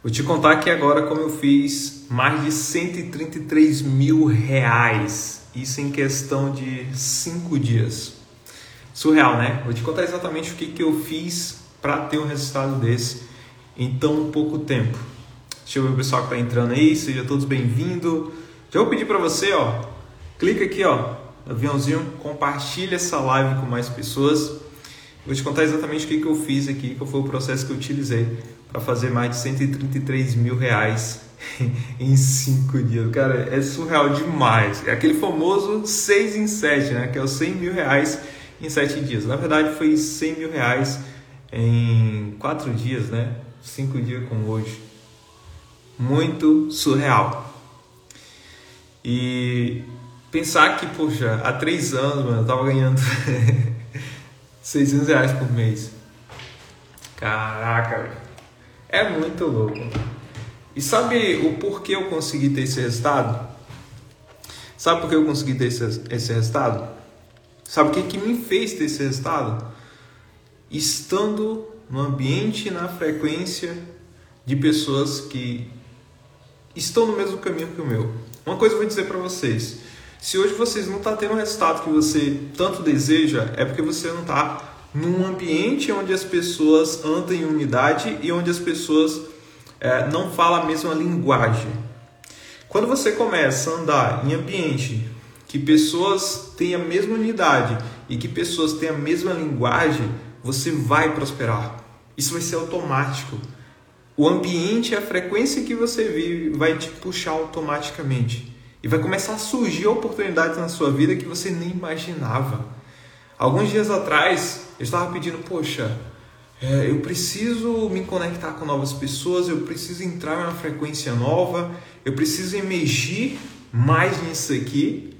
Vou te contar aqui agora como eu fiz mais de 133 mil reais. Isso em questão de 5 dias. Surreal, né? Vou te contar exatamente o que, que eu fiz para ter um resultado desse em tão pouco tempo. Deixa eu ver o pessoal que está entrando aí, sejam todos bem-vindos. Já vou pedir para você, ó, clica aqui, ó, aviãozinho, compartilha essa live com mais pessoas. Vou te contar exatamente o que, que eu fiz aqui, qual foi o processo que eu utilizei para fazer mais de 133 mil reais em 5 dias. Cara, é surreal demais. É aquele famoso 6 em 7, né? Que é os 100 mil reais em 7 dias. Na verdade, foi 100 mil reais em 4 dias, né? 5 dias como hoje. Muito surreal. E pensar que, poxa, há 3 anos, mano, eu tava ganhando 600 reais por mês. Caraca, velho. É muito louco. E sabe o porquê eu consegui ter esse resultado? Sabe por que eu consegui ter esse, esse resultado? Sabe o que, que me fez ter esse resultado? Estando no ambiente, na frequência de pessoas que estão no mesmo caminho que o meu. Uma coisa eu vou dizer para vocês: se hoje vocês não estão tá tendo o resultado que você tanto deseja, é porque você não está num ambiente onde as pessoas andam em unidade e onde as pessoas é, não falam a mesma linguagem. Quando você começa a andar em ambiente que pessoas têm a mesma unidade e que pessoas têm a mesma linguagem, você vai prosperar. Isso vai ser automático. O ambiente, a frequência que você vive vai te puxar automaticamente. E vai começar a surgir oportunidades na sua vida que você nem imaginava. Alguns dias atrás, eu estava pedindo, poxa, é, eu preciso me conectar com novas pessoas, eu preciso entrar em uma frequência nova, eu preciso emergir mais nisso aqui,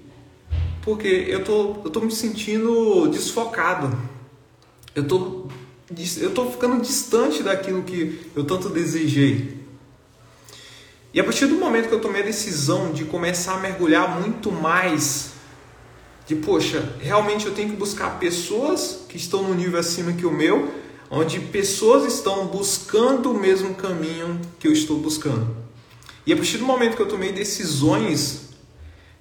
porque eu tô, eu tô me sentindo desfocado. Eu tô, eu tô ficando distante daquilo que eu tanto desejei. E a partir do momento que eu tomei a decisão de começar a mergulhar muito mais de poxa, realmente eu tenho que buscar pessoas que estão no nível acima que o meu, onde pessoas estão buscando o mesmo caminho que eu estou buscando. E a partir do momento que eu tomei decisões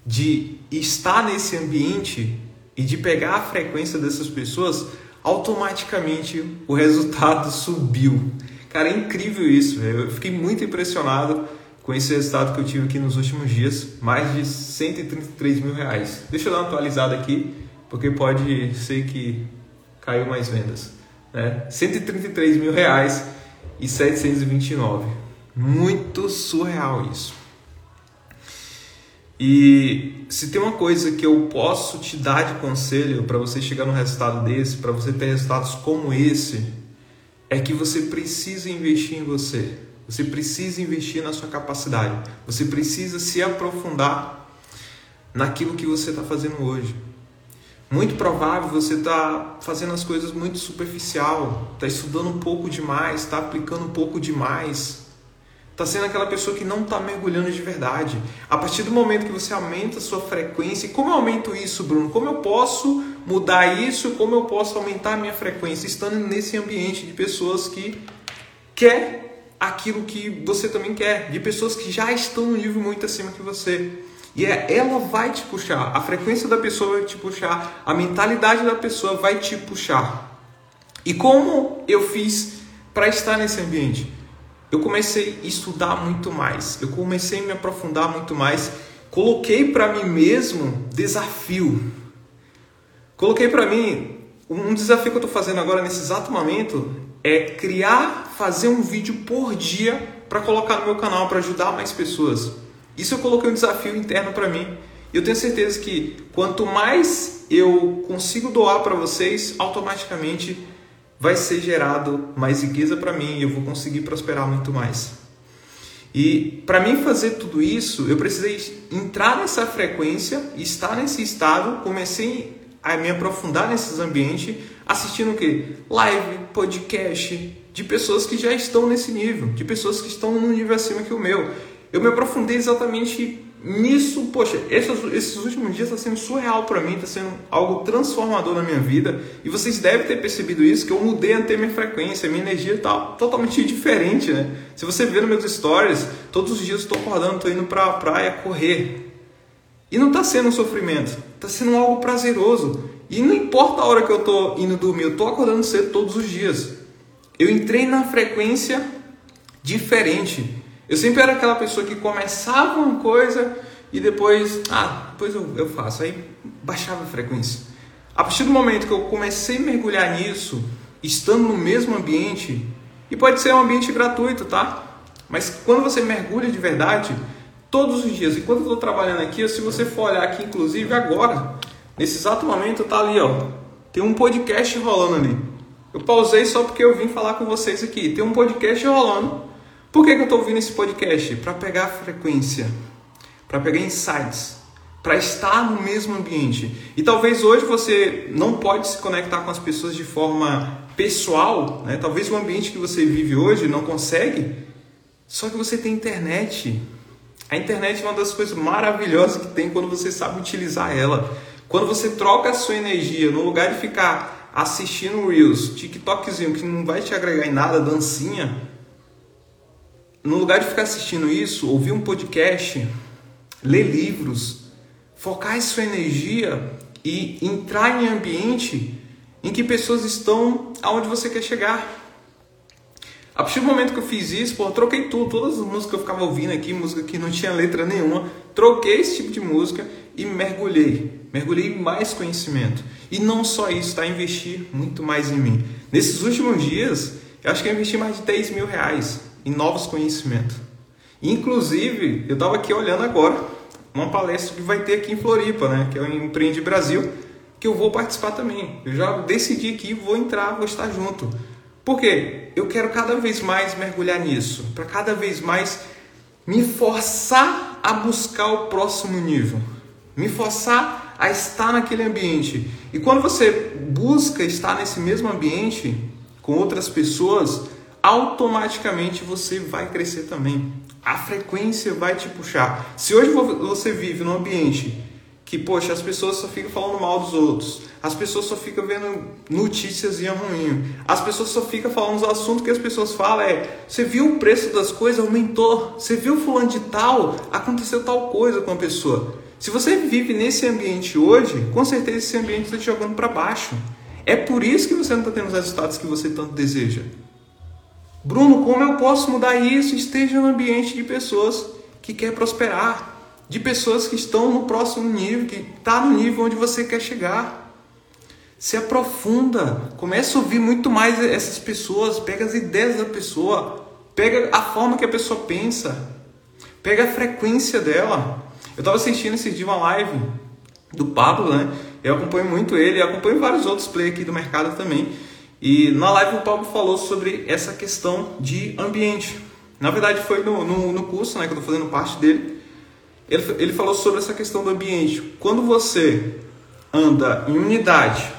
de estar nesse ambiente e de pegar a frequência dessas pessoas, automaticamente o resultado subiu. Cara, é incrível isso. Eu fiquei muito impressionado com esse resultado que eu tive aqui nos últimos dias, mais de 133 mil reais. Deixa eu dar uma atualizada aqui, porque pode ser que caiu mais vendas. Né? 133 mil reais e 729. Muito surreal isso. E se tem uma coisa que eu posso te dar de conselho para você chegar no resultado desse, para você ter resultados como esse, é que você precisa investir em você. Você precisa investir na sua capacidade. Você precisa se aprofundar naquilo que você está fazendo hoje. Muito provável você está fazendo as coisas muito superficial, está estudando um pouco demais, está aplicando um pouco demais, está sendo aquela pessoa que não está mergulhando de verdade. A partir do momento que você aumenta a sua frequência, como eu aumento isso, Bruno? Como eu posso mudar isso? Como eu posso aumentar a minha frequência estando nesse ambiente de pessoas que quer aquilo que você também quer, de pessoas que já estão no nível muito acima que você. E é, ela vai te puxar, a frequência da pessoa vai te puxar, a mentalidade da pessoa vai te puxar. E como eu fiz para estar nesse ambiente? Eu comecei a estudar muito mais, eu comecei a me aprofundar muito mais, coloquei para mim mesmo desafio. Coloquei para mim um desafio que eu estou fazendo agora nesse exato momento é criar, fazer um vídeo por dia para colocar no meu canal para ajudar mais pessoas. Isso eu coloquei um desafio interno para mim. E eu tenho certeza que quanto mais eu consigo doar para vocês, automaticamente vai ser gerado mais riqueza para mim e eu vou conseguir prosperar muito mais. E para mim fazer tudo isso, eu precisei entrar nessa frequência, estar nesse estado, comecei a me aprofundar nesses ambientes assistindo o quê? Live, podcast, de pessoas que já estão nesse nível, de pessoas que estão num nível acima que o meu. Eu me aprofundei exatamente nisso, poxa, esses, esses últimos dias está sendo surreal para mim, está sendo algo transformador na minha vida. E vocês devem ter percebido isso, que eu mudei até minha frequência, minha energia está totalmente diferente, né? Se você ver nos meus stories, todos os dias estou acordando, estou indo para a praia correr. E não está sendo um sofrimento, está sendo algo prazeroso. E não importa a hora que eu estou indo dormir, eu estou acordando cedo todos os dias. Eu entrei na frequência diferente. Eu sempre era aquela pessoa que começava uma coisa e depois, ah, depois eu, eu faço. Aí baixava a frequência. A partir do momento que eu comecei a mergulhar nisso, estando no mesmo ambiente, e pode ser um ambiente gratuito, tá? Mas quando você mergulha de verdade, todos os dias, enquanto eu estou trabalhando aqui, se você for olhar aqui, inclusive agora, nesse exato momento, tá ali, ó, tem um podcast rolando ali. Eu pausei só porque eu vim falar com vocês aqui. Tem um podcast rolando por que, que eu estou ouvindo esse podcast? Para pegar frequência, para pegar insights, para estar no mesmo ambiente. E talvez hoje você não pode se conectar com as pessoas de forma pessoal, né? talvez o ambiente que você vive hoje não consegue, só que você tem internet. A internet é uma das coisas maravilhosas que tem quando você sabe utilizar ela. Quando você troca a sua energia, no lugar de ficar assistindo Reels, TikTokzinho que não vai te agregar em nada, dancinha, no lugar de ficar assistindo isso, ouvir um podcast, ler livros, focar sua energia e entrar em ambiente em que pessoas estão aonde você quer chegar. A partir do momento que eu fiz isso, pô, troquei tudo, todas as músicas que eu ficava ouvindo aqui, música que não tinha letra nenhuma, troquei esse tipo de música e mergulhei, mergulhei em mais conhecimento. E não só isso, tá? Investir muito mais em mim. Nesses últimos dias, eu acho que eu investi mais de 10 mil reais em novos conhecimentos. Inclusive, eu estava aqui olhando agora uma palestra que vai ter aqui em Floripa, né? Que é o Empreende Brasil, que eu vou participar também. Eu já decidi que vou entrar, vou estar junto. Por quê? Eu quero cada vez mais mergulhar nisso, para cada vez mais me forçar a buscar o próximo nível, me forçar a estar naquele ambiente. E quando você busca estar nesse mesmo ambiente com outras pessoas, automaticamente você vai crescer também. A frequência vai te puxar. Se hoje você vive num ambiente que, poxa, as pessoas só ficam falando mal dos outros, as pessoas só ficam vendo notícias e ruim, as pessoas só ficam falando os assuntos que as pessoas falam é, você viu o preço das coisas aumentou, você viu fulano de tal, aconteceu tal coisa com a pessoa. Se você vive nesse ambiente hoje, com certeza esse ambiente está te jogando para baixo. É por isso que você não está tendo os resultados que você tanto deseja. Bruno, como eu posso mudar isso? Esteja no ambiente de pessoas que quer prosperar, de pessoas que estão no próximo nível, que está no nível onde você quer chegar. Se aprofunda, começa a ouvir muito mais essas pessoas, pega as ideias da pessoa, pega a forma que a pessoa pensa, pega a frequência dela. Eu estava assistindo esse dia uma live do Pablo, né? Eu acompanho muito ele, acompanho vários outros players aqui do mercado também. E na live o Paulo falou sobre essa questão de ambiente. Na verdade foi no, no, no curso, né, que eu estou fazendo parte dele. Ele, ele falou sobre essa questão do ambiente. Quando você anda em unidade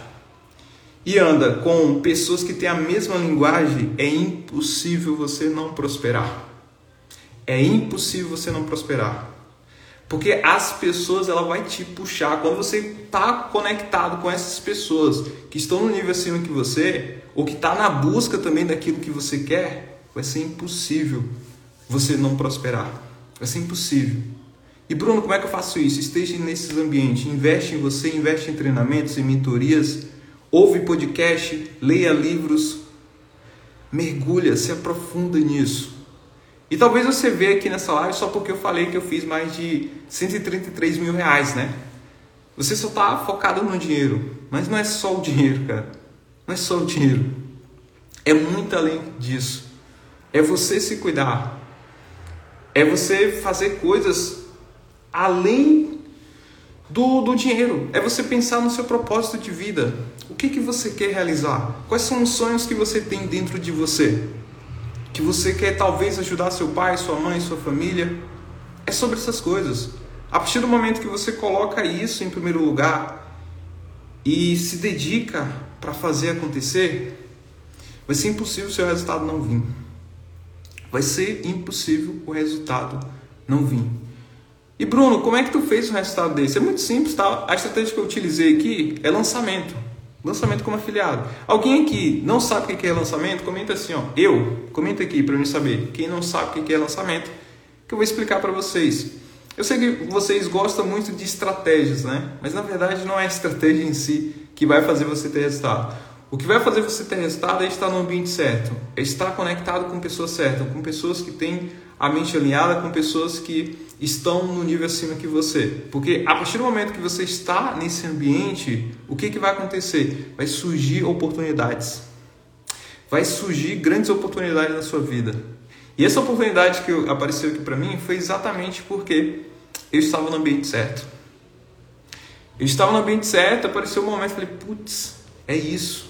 e anda com pessoas que têm a mesma linguagem, é impossível você não prosperar. É impossível você não prosperar. Porque as pessoas ela vai te puxar. Quando você está conectado com essas pessoas que estão no nível acima que você, ou que está na busca também daquilo que você quer, vai ser impossível você não prosperar. Vai ser impossível. E Bruno, como é que eu faço isso? Esteja nesses ambientes, investe em você, investe em treinamentos, em mentorias, ouve podcast, leia livros, mergulha, se aprofunda nisso. E talvez você veja aqui nessa live só porque eu falei que eu fiz mais de 133 mil reais, né? Você só está focado no dinheiro, mas não é só o dinheiro, cara. Não é só o dinheiro. É muito além disso. É você se cuidar. É você fazer coisas além do, do dinheiro. É você pensar no seu propósito de vida. O que, que você quer realizar? Quais são os sonhos que você tem dentro de você? que você quer talvez ajudar seu pai, sua mãe, sua família. É sobre essas coisas. A partir do momento que você coloca isso em primeiro lugar e se dedica para fazer acontecer, vai ser impossível o seu resultado não vir. Vai ser impossível o resultado não vir. E Bruno, como é que tu fez um resultado desse? É muito simples, tá? A estratégia que eu utilizei aqui é lançamento. Lançamento como afiliado. Alguém aqui não sabe o que é lançamento? Comenta assim, ó. Eu, comenta aqui para eu saber. Quem não sabe o que é lançamento, que eu vou explicar para vocês. Eu sei que vocês gostam muito de estratégias, né? Mas na verdade não é a estratégia em si que vai fazer você ter resultado. O que vai fazer você ter resultado é estar no ambiente certo, é estar conectado com pessoas certas, com pessoas que têm a mente alinhada, com pessoas que estão no nível acima que você. Porque a partir do momento que você está nesse ambiente, o que, que vai acontecer? Vai surgir oportunidades. Vai surgir grandes oportunidades na sua vida. E essa oportunidade que apareceu aqui para mim foi exatamente porque eu estava no ambiente certo. Eu estava no ambiente certo, apareceu um momento falei, putz, é isso.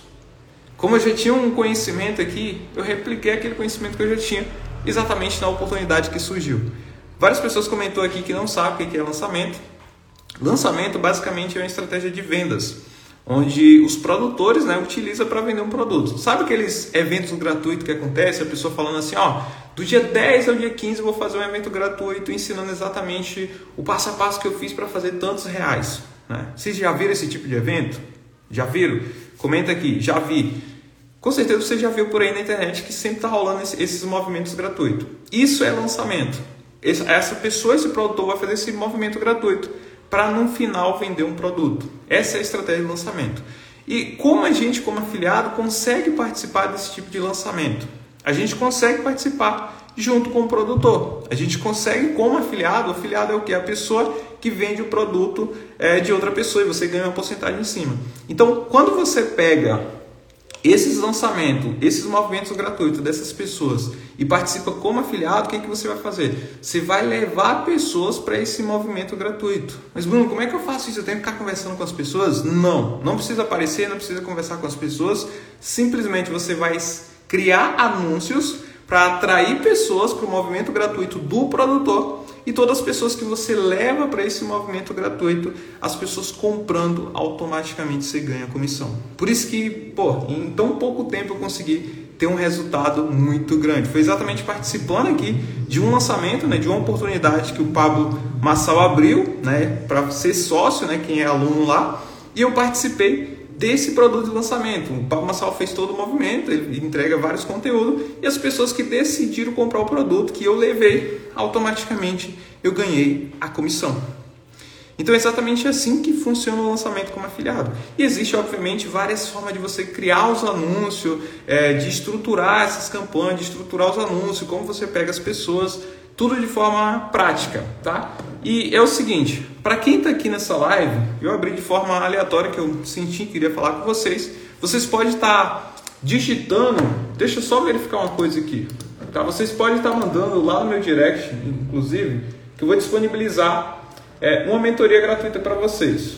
Como eu já tinha um conhecimento aqui, eu repliquei aquele conhecimento que eu já tinha exatamente na oportunidade que surgiu. Várias pessoas comentou aqui que não sabem o que é lançamento. Lançamento basicamente é uma estratégia de vendas, onde os produtores né, utilizam para vender um produto. Sabe aqueles eventos gratuitos que acontece? A pessoa falando assim, ó, do dia 10 ao dia 15 eu vou fazer um evento gratuito ensinando exatamente o passo a passo que eu fiz para fazer tantos reais. Né? Vocês já viram esse tipo de evento? Já viram? Comenta aqui, já vi. Com certeza você já viu por aí na internet que sempre está rolando esses movimentos gratuitos. Isso é lançamento. Essa pessoa, esse produtor, vai fazer esse movimento gratuito para no final vender um produto. Essa é a estratégia de lançamento. E como a gente, como afiliado, consegue participar desse tipo de lançamento? A gente consegue participar junto com o produtor. A gente consegue, como afiliado, o afiliado é o que? A pessoa que vende o produto é, de outra pessoa e você ganha uma porcentagem em cima. Então, quando você pega esses lançamentos, esses movimentos gratuitos dessas pessoas e participa como afiliado, o que, é que você vai fazer? Você vai levar pessoas para esse movimento gratuito. Mas Bruno, como é que eu faço isso? Eu tenho que ficar conversando com as pessoas? Não, não precisa aparecer, não precisa conversar com as pessoas. Simplesmente você vai criar anúncios para atrair pessoas para o movimento gratuito do produtor e todas as pessoas que você leva para esse movimento gratuito, as pessoas comprando, automaticamente você ganha comissão. Por isso que, pô, em tão pouco tempo eu consegui ter um resultado muito grande. Foi exatamente participando aqui de um lançamento, né, de uma oportunidade que o Pablo Massal abriu, né, para ser sócio, né, quem é aluno lá, e eu participei desse produto de lançamento. O Pablo Massal fez todo o movimento, ele entrega vários conteúdos e as pessoas que decidiram comprar o produto que eu levei, automaticamente eu ganhei a comissão. Então é exatamente assim que funciona o lançamento como afiliado. E existe, obviamente, várias formas de você criar os anúncios, é, de estruturar essas campanhas, de estruturar os anúncios, como você pega as pessoas, tudo de forma prática, tá? E é o seguinte, para quem está aqui nessa live, eu abri de forma aleatória que eu senti que queria falar com vocês. Vocês podem estar tá digitando, deixa eu só verificar uma coisa aqui. Tá? Vocês podem estar tá mandando lá no meu direct, inclusive, que eu vou disponibilizar é, uma mentoria gratuita para vocês.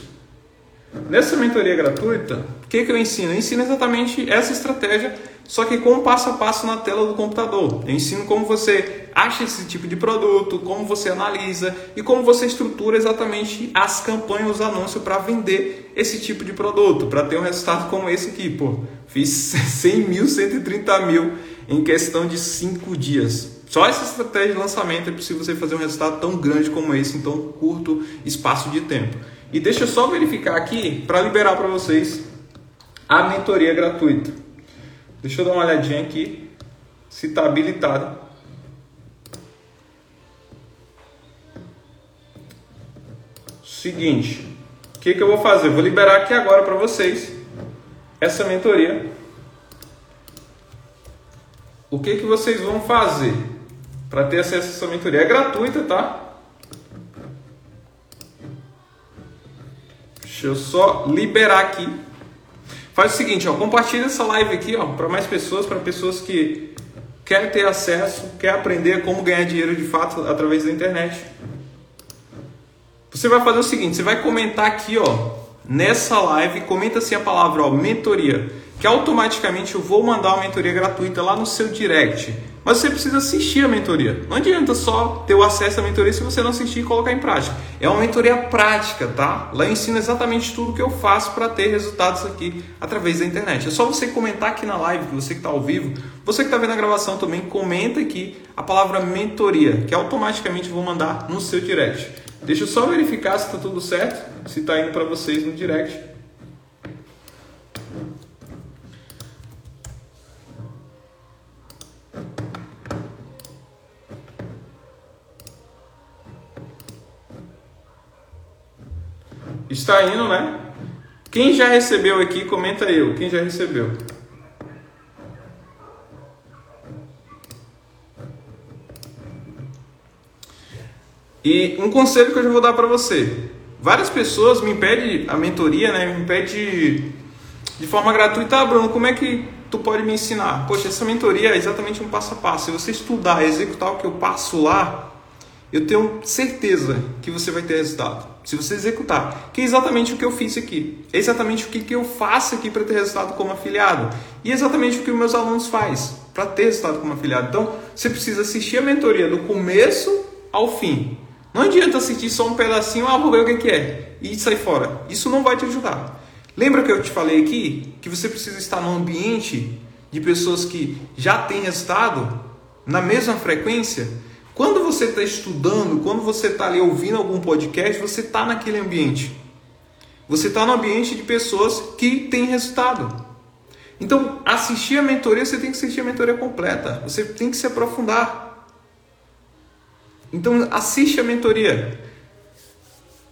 Nessa mentoria gratuita, o que, que eu ensino? Eu ensino exatamente essa estratégia só que com passo a passo na tela do computador. Eu ensino como você acha esse tipo de produto, como você analisa e como você estrutura exatamente as campanhas, os anúncios para vender esse tipo de produto, para ter um resultado como esse aqui. Pô, fiz 100 mil, 130 mil em questão de 5 dias. Só essa estratégia de lançamento é possível você fazer um resultado tão grande como esse em tão curto espaço de tempo. E deixa eu só verificar aqui para liberar para vocês a mentoria gratuita. Deixa eu dar uma olhadinha aqui se está habilitado. Seguinte, o que, que eu vou fazer? vou liberar aqui agora para vocês essa mentoria. O que, que vocês vão fazer para ter acesso a essa mentoria? É gratuita, tá? Deixa eu só liberar aqui Faz o seguinte, ó, compartilha essa live aqui, ó, para mais pessoas, para pessoas que querem ter acesso, querem aprender como ganhar dinheiro de fato através da internet. Você vai fazer o seguinte, você vai comentar aqui, ó, nessa live, comenta assim a palavra, ó, mentoria, que automaticamente eu vou mandar uma mentoria gratuita lá no seu direct. Mas você precisa assistir a mentoria. Não adianta só ter o acesso à mentoria se você não assistir e colocar em prática. É uma mentoria prática, tá? Lá eu ensino exatamente tudo que eu faço para ter resultados aqui através da internet. É só você comentar aqui na live, você que está ao vivo, você que está vendo a gravação também, comenta aqui a palavra mentoria, que automaticamente eu vou mandar no seu direct. Deixa eu só verificar se está tudo certo, se está indo para vocês no direct. Está indo, né? Quem já recebeu aqui, comenta eu. Quem já recebeu? E um conselho que eu já vou dar para você. Várias pessoas me pedem a mentoria, né? Me pedem de forma gratuita, ah, Bruno, como é que tu pode me ensinar? Poxa, essa mentoria é exatamente um passo a passo. Se você estudar, executar o que eu passo lá, eu tenho certeza que você vai ter resultado. Se você executar, que é exatamente o que eu fiz aqui. É exatamente o que eu faço aqui para ter resultado como afiliado. E é exatamente o que os meus alunos fazem para ter resultado como afiliado. Então, você precisa assistir a mentoria do começo ao fim. Não adianta assistir só um pedacinho, ah, vou ver o que é, e sair fora. Isso não vai te ajudar. Lembra que eu te falei aqui que você precisa estar num ambiente de pessoas que já têm resultado na mesma frequência? Quando você está estudando, quando você está ali ouvindo algum podcast, você está naquele ambiente. Você está no ambiente de pessoas que têm resultado. Então, assistir a mentoria, você tem que assistir a mentoria completa. Você tem que se aprofundar. Então assiste a mentoria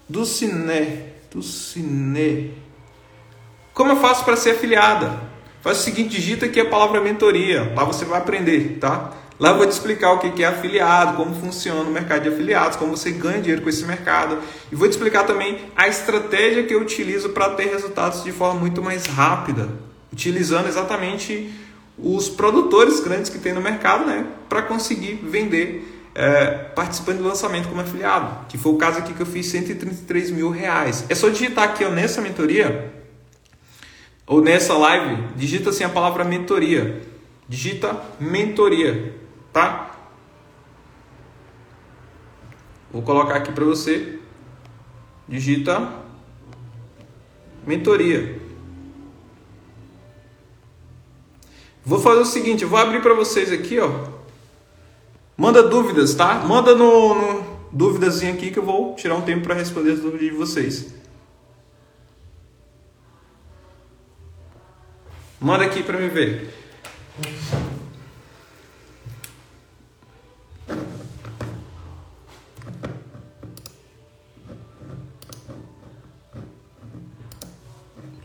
do Cine, do Cine. Como eu faço para ser afiliada? Faz o seguinte, digita aqui a palavra mentoria. Lá você vai aprender, tá? Lá eu vou te explicar o que é afiliado, como funciona o mercado de afiliados, como você ganha dinheiro com esse mercado. E vou te explicar também a estratégia que eu utilizo para ter resultados de forma muito mais rápida, utilizando exatamente os produtores grandes que tem no mercado, né, para conseguir vender é, participando do lançamento como afiliado, que foi o caso aqui que eu fiz 133 mil reais. É só digitar aqui ó, nessa mentoria, ou nessa live, digita assim a palavra mentoria. Digita mentoria, tá? Vou colocar aqui para você. Digita mentoria. Vou fazer o seguinte, vou abrir para vocês aqui, ó, Manda dúvidas, tá? Manda no, no dúvidas aqui que eu vou tirar um tempo para responder as dúvidas de vocês. Manda aqui para me ver.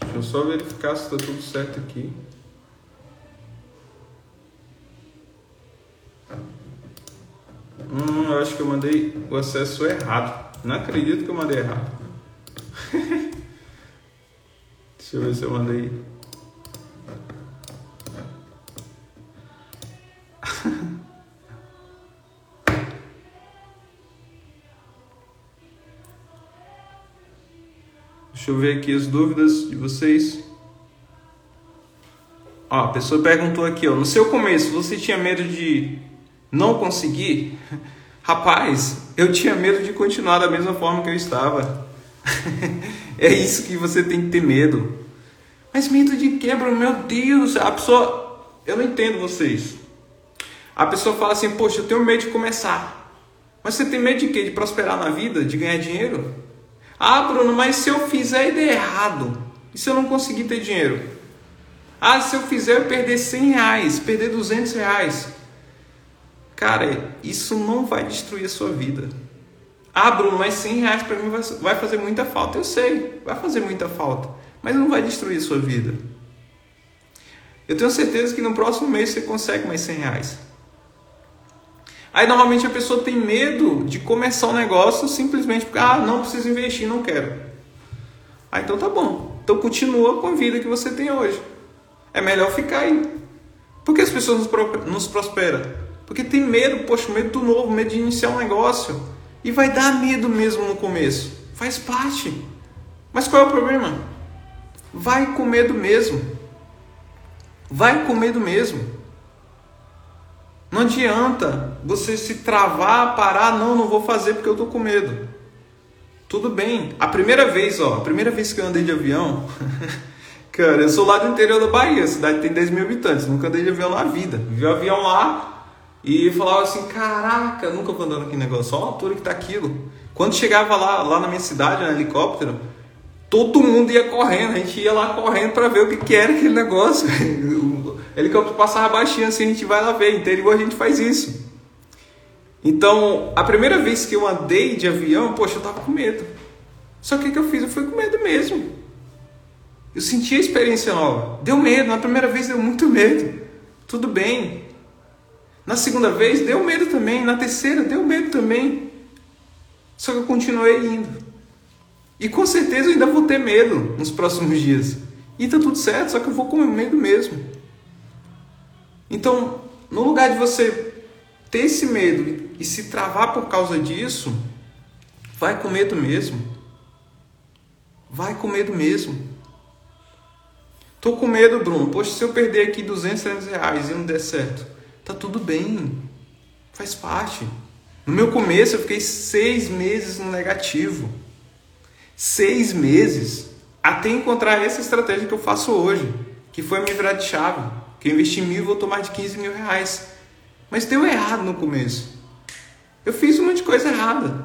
Deixa eu só verificar se está tudo certo aqui. Hum, eu acho que eu mandei o acesso errado. Não acredito que eu mandei errado. Deixa eu ver se eu mandei. Deixa eu ver aqui as dúvidas de vocês. Ó, a pessoa perguntou aqui, ó, no seu começo você tinha medo de não conseguir, rapaz, eu tinha medo de continuar da mesma forma que eu estava. é isso que você tem que ter medo. Mas medo de quê, Bruno? Meu Deus, a pessoa. Eu não entendo vocês. A pessoa fala assim, poxa, eu tenho medo de começar. Mas você tem medo de quê? De prosperar na vida? De ganhar dinheiro? Ah, Bruno, mas se eu fizer e der errado? E se eu não conseguir ter dinheiro? Ah, se eu fizer eu perder 100 reais, perder 200 reais? Cara, isso não vai destruir a sua vida. Ah, Bruno, mas 100 reais para mim vai fazer muita falta. Eu sei, vai fazer muita falta. Mas não vai destruir a sua vida. Eu tenho certeza que no próximo mês você consegue mais 100 reais. Aí normalmente a pessoa tem medo de começar um negócio simplesmente porque, ah, não preciso investir, não quero. Ah, então tá bom. Então continua com a vida que você tem hoje. É melhor ficar aí. Por que as pessoas nos prosperam? Porque tem medo, poxa, medo do novo, medo de iniciar um negócio. E vai dar medo mesmo no começo. Faz parte. Mas qual é o problema? Vai com medo mesmo. Vai com medo mesmo. Não adianta você se travar, parar, não, não vou fazer porque eu tô com medo. Tudo bem. A primeira vez, ó, a primeira vez que eu andei de avião, cara, eu sou lá do interior da Bahia, a cidade tem 10 mil habitantes, nunca andei de avião na vida. Vi o avião lá, E falava assim, caraca, nunca vou andando aquele negócio, olha a altura que tá aquilo. Quando chegava lá, lá na minha cidade, no helicóptero, todo mundo ia correndo, a gente ia lá correndo para ver o que, que era aquele negócio. O helicóptero passava baixinho assim, a gente vai lá ver, interior a gente faz isso. Então, a primeira vez que eu andei de avião, poxa, eu tava com medo. Só que o que eu fiz? Eu fui com medo mesmo. Eu senti a experiência nova. Deu medo, na primeira vez deu muito medo. Tudo bem. Na segunda vez deu medo também, na terceira deu medo também. Só que eu continuei indo. E com certeza eu ainda vou ter medo nos próximos dias. E tá tudo certo, só que eu vou com medo mesmo. Então, no lugar de você ter esse medo e se travar por causa disso, vai com medo mesmo. Vai com medo mesmo. Tô com medo, Bruno. Poxa, se eu perder aqui 200, 300 reais e não der certo, tá tudo bem. Faz parte. No meu começo eu fiquei seis meses no negativo. Seis meses. Até encontrar essa estratégia que eu faço hoje. Que foi me virar de chave. Que eu investi mil e voltou mais de 15 mil reais. Mas deu errado no começo. Eu fiz um monte de coisa errada.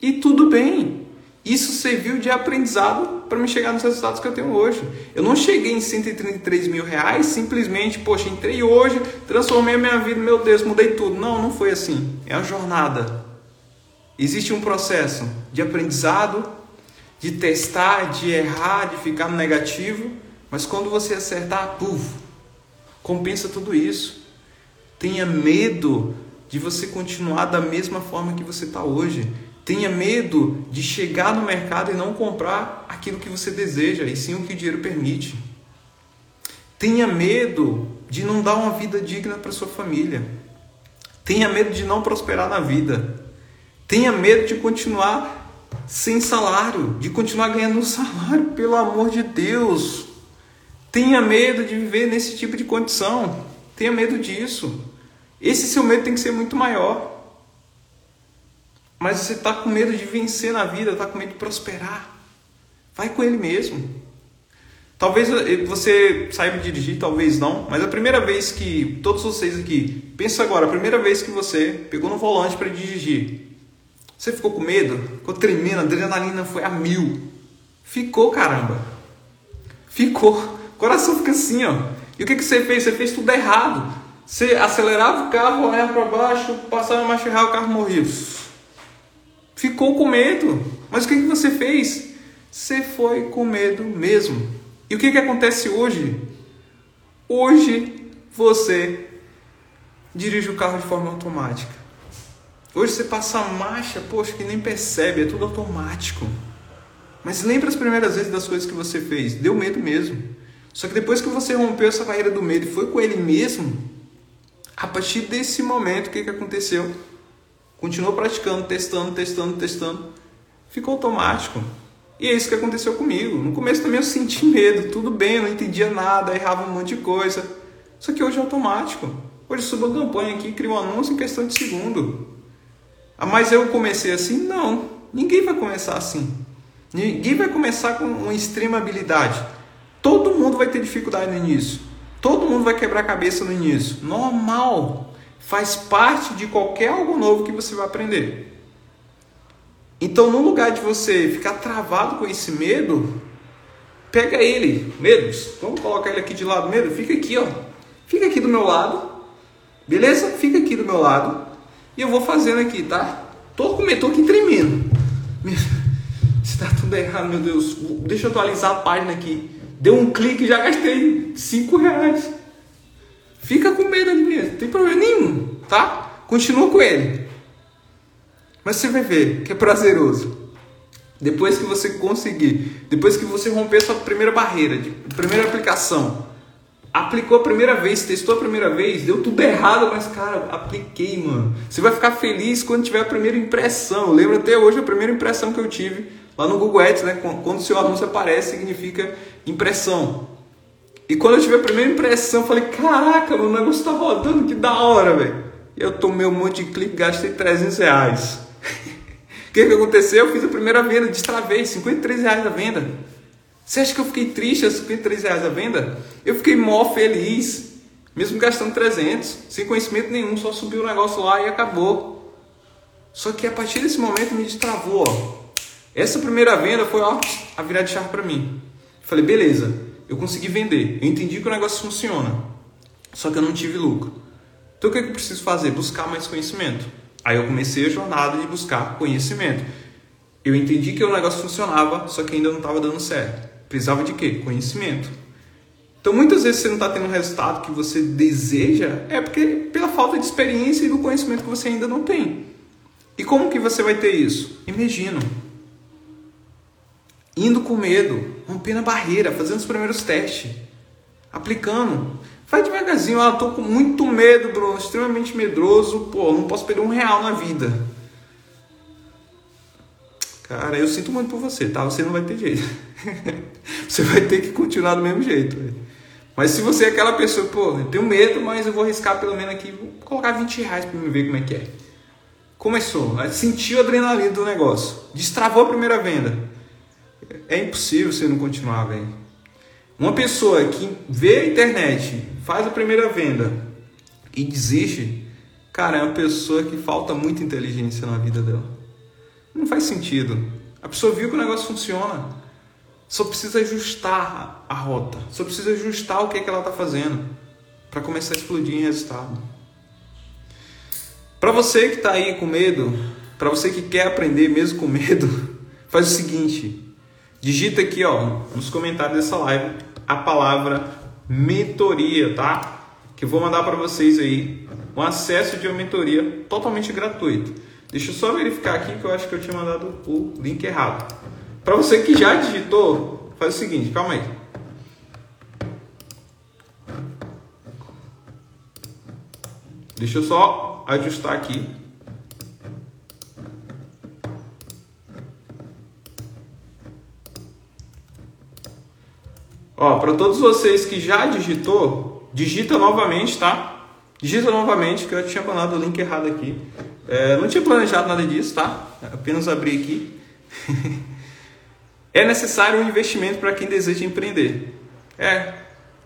E tudo bem. Isso serviu de aprendizado para me chegar nos resultados que eu tenho hoje. Eu não cheguei em 133 mil reais simplesmente, poxa, entrei hoje, transformei a minha vida, meu Deus, mudei tudo. Não, não foi assim. É uma jornada. Existe um processo de aprendizado, de testar, de errar, de ficar no negativo, mas quando você acertar, puf, compensa tudo isso. Tenha medo de você continuar da mesma forma que você está hoje. Tenha medo de chegar no mercado e não comprar aquilo que você deseja, e sim o que o dinheiro permite. Tenha medo de não dar uma vida digna para sua família. Tenha medo de não prosperar na vida. Tenha medo de continuar sem salário, de continuar ganhando um salário, pelo amor de Deus. Tenha medo de viver nesse tipo de condição. Tenha medo disso. Esse seu medo tem que ser muito maior. Mas você está com medo de vencer na vida, está com medo de prosperar. Vai com ele mesmo. Talvez você saiba dirigir, talvez não, mas a primeira vez que todos vocês aqui, pensa agora, a primeira vez que você pegou no volante para dirigir, você ficou com medo? Ficou tremendo, a adrenalina foi a mil. Ficou, caramba. Ficou. O coração fica assim, ó. E o que, que você fez? Você fez tudo errado. Você acelerava o carro, olhava para baixo, passava a marcha o carro morria. Ficou com medo. Mas o que, que você fez? Você foi com medo mesmo. E o que, que acontece hoje? Hoje você dirige o carro de forma automática. Hoje você passa a marcha, poxa, que nem percebe, é tudo automático. Mas lembra as primeiras vezes das coisas que você fez? Deu medo mesmo. Só que depois que você rompeu essa barreira do medo e foi com ele mesmo, a partir desse momento, o que, que aconteceu? Continuou praticando, testando, testando, testando. Ficou automático. E é isso que aconteceu comigo. No começo também eu senti medo, tudo bem, eu não entendia nada, errava um monte de coisa. Só que hoje é automático. Hoje eu subo a campanha aqui, crio um anúncio em questão de segundo. Ah, mas eu comecei assim? Não. Ninguém vai começar assim. Ninguém vai começar com uma extrema habilidade. Todo mundo vai ter dificuldade no início. Todo mundo vai quebrar a cabeça no início. Normal. Faz parte de qualquer algo novo que você vai aprender. Então, no lugar de você ficar travado com esse medo, pega ele, medos. Vamos colocar ele aqui de lado, medo. Fica aqui, ó. Fica aqui do meu lado. Beleza? Fica aqui do meu lado. E eu vou fazendo aqui, tá? Tô com medo, tô aqui tremendo. Está tudo errado, meu Deus. Deixa eu atualizar a página aqui. Deu um clique e já gastei 5 reais. Fica com medo ali mesmo, não tem problema nenhum, tá? Continua com ele. Mas você vai ver que é prazeroso. Depois que você conseguir, depois que você romper sua primeira barreira, de primeira aplicação, aplicou a primeira vez, testou a primeira vez, deu tudo errado, mas cara, apliquei, mano. Você vai ficar feliz quando tiver a primeira impressão. Lembro até hoje a primeira impressão que eu tive lá no Google Ads, né? Quando o seu anúncio aparece, significa impressão. E quando eu tive a primeira impressão, eu falei, caraca, o negócio tá rodando, que da hora, velho. E eu tomei um monte de clique, gastei 300 reais. O que, que aconteceu? Eu fiz a primeira venda, destravei, 53 reais a venda. Você acha que eu fiquei triste aos 53 reais a venda? Eu fiquei mó feliz. Mesmo gastando 300, sem conhecimento nenhum, só subiu o negócio lá e acabou. Só que a partir desse momento me destravou. Ó. Essa primeira venda foi ó, a virada de chave para mim. Falei, beleza, eu consegui vender. Eu entendi que o negócio funciona. Só que eu não tive lucro. Então o que eu preciso fazer? Buscar mais conhecimento. Aí eu comecei a jornada de buscar conhecimento. Eu entendi que o negócio funcionava, só que ainda não estava dando certo. Precisava de quê? Conhecimento. Então muitas vezes você não está tendo o resultado que você deseja, é porque pela falta de experiência e do conhecimento que você ainda não tem. E como que você vai ter isso? Imagino. Indo com medo, rompendo a barreira, fazendo os primeiros testes, aplicando. Vai devagarzinho, ah, tô com muito medo, Bruno, extremamente medroso, pô, não posso perder um real na vida. Cara, eu sinto muito por você, tá? Você não vai ter jeito. você vai ter que continuar do mesmo jeito. Mas se você é aquela pessoa, pô, eu tenho medo, mas eu vou arriscar pelo menos aqui, vou colocar 20 reais pra me ver como é que é. Começou, sentiu a adrenalina do negócio, destravou a primeira venda. É impossível você não continuar, velho. Uma pessoa que vê a internet, faz a primeira venda e desiste, cara, é uma pessoa que falta muita inteligência na vida dela. Não faz sentido. A pessoa viu que o negócio funciona. Só precisa ajustar a rota. Só precisa ajustar o que, é que ela está fazendo para começar a explodir em resultado. Para você que está aí com medo, para você que quer aprender mesmo com medo, faz o seguinte: digita aqui ó, nos comentários dessa live a palavra mentoria, tá? Que eu vou mandar para vocês aí um acesso de uma mentoria totalmente gratuito. Deixa eu só verificar aqui que eu acho que eu tinha mandado o link errado. Para você que já digitou, faz o seguinte, calma aí. Deixa eu só ajustar aqui. Ó, para todos vocês que já digitou, digita novamente, tá? Digita novamente, que eu tinha mandado o link errado aqui. É, não tinha planejado nada disso, tá? Apenas abri aqui. é necessário um investimento para quem deseja empreender. É.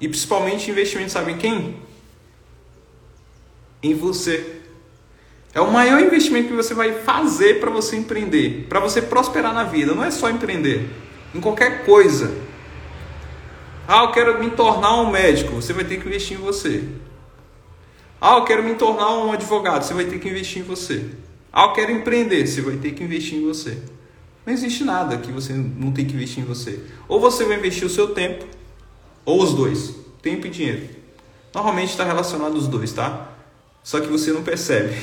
E principalmente investimento, sabe em quem? Em você. É o maior investimento que você vai fazer para você empreender, para você prosperar na vida. Não é só empreender, em qualquer coisa. Ah, eu quero me tornar um médico. Você vai ter que investir em você. Ah, eu quero me tornar um advogado. Você vai ter que investir em você. Ah, eu quero empreender. Você vai ter que investir em você. Não existe nada que você não tem que investir em você. Ou você vai investir o seu tempo, ou os dois. Tempo e dinheiro. Normalmente está relacionado os dois, tá? Só que você não percebe.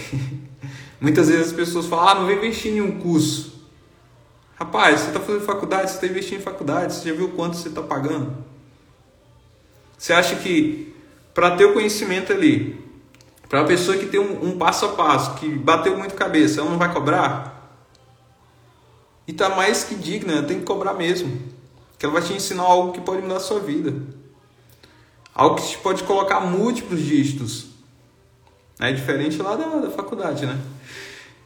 Muitas vezes as pessoas falam, ah, não vou investir em um curso. Rapaz, você está fazendo faculdade, você está investindo em faculdade, você já viu quanto você está pagando? Você acha que para ter o conhecimento ali, para a pessoa que tem um, um, passo a passo, que bateu muito cabeça, ela não vai cobrar? E tá mais que digna, tem que cobrar mesmo. Que ela vai te ensinar algo que pode mudar a sua vida. Algo que te pode colocar múltiplos dígitos. É diferente lá da, da faculdade, né?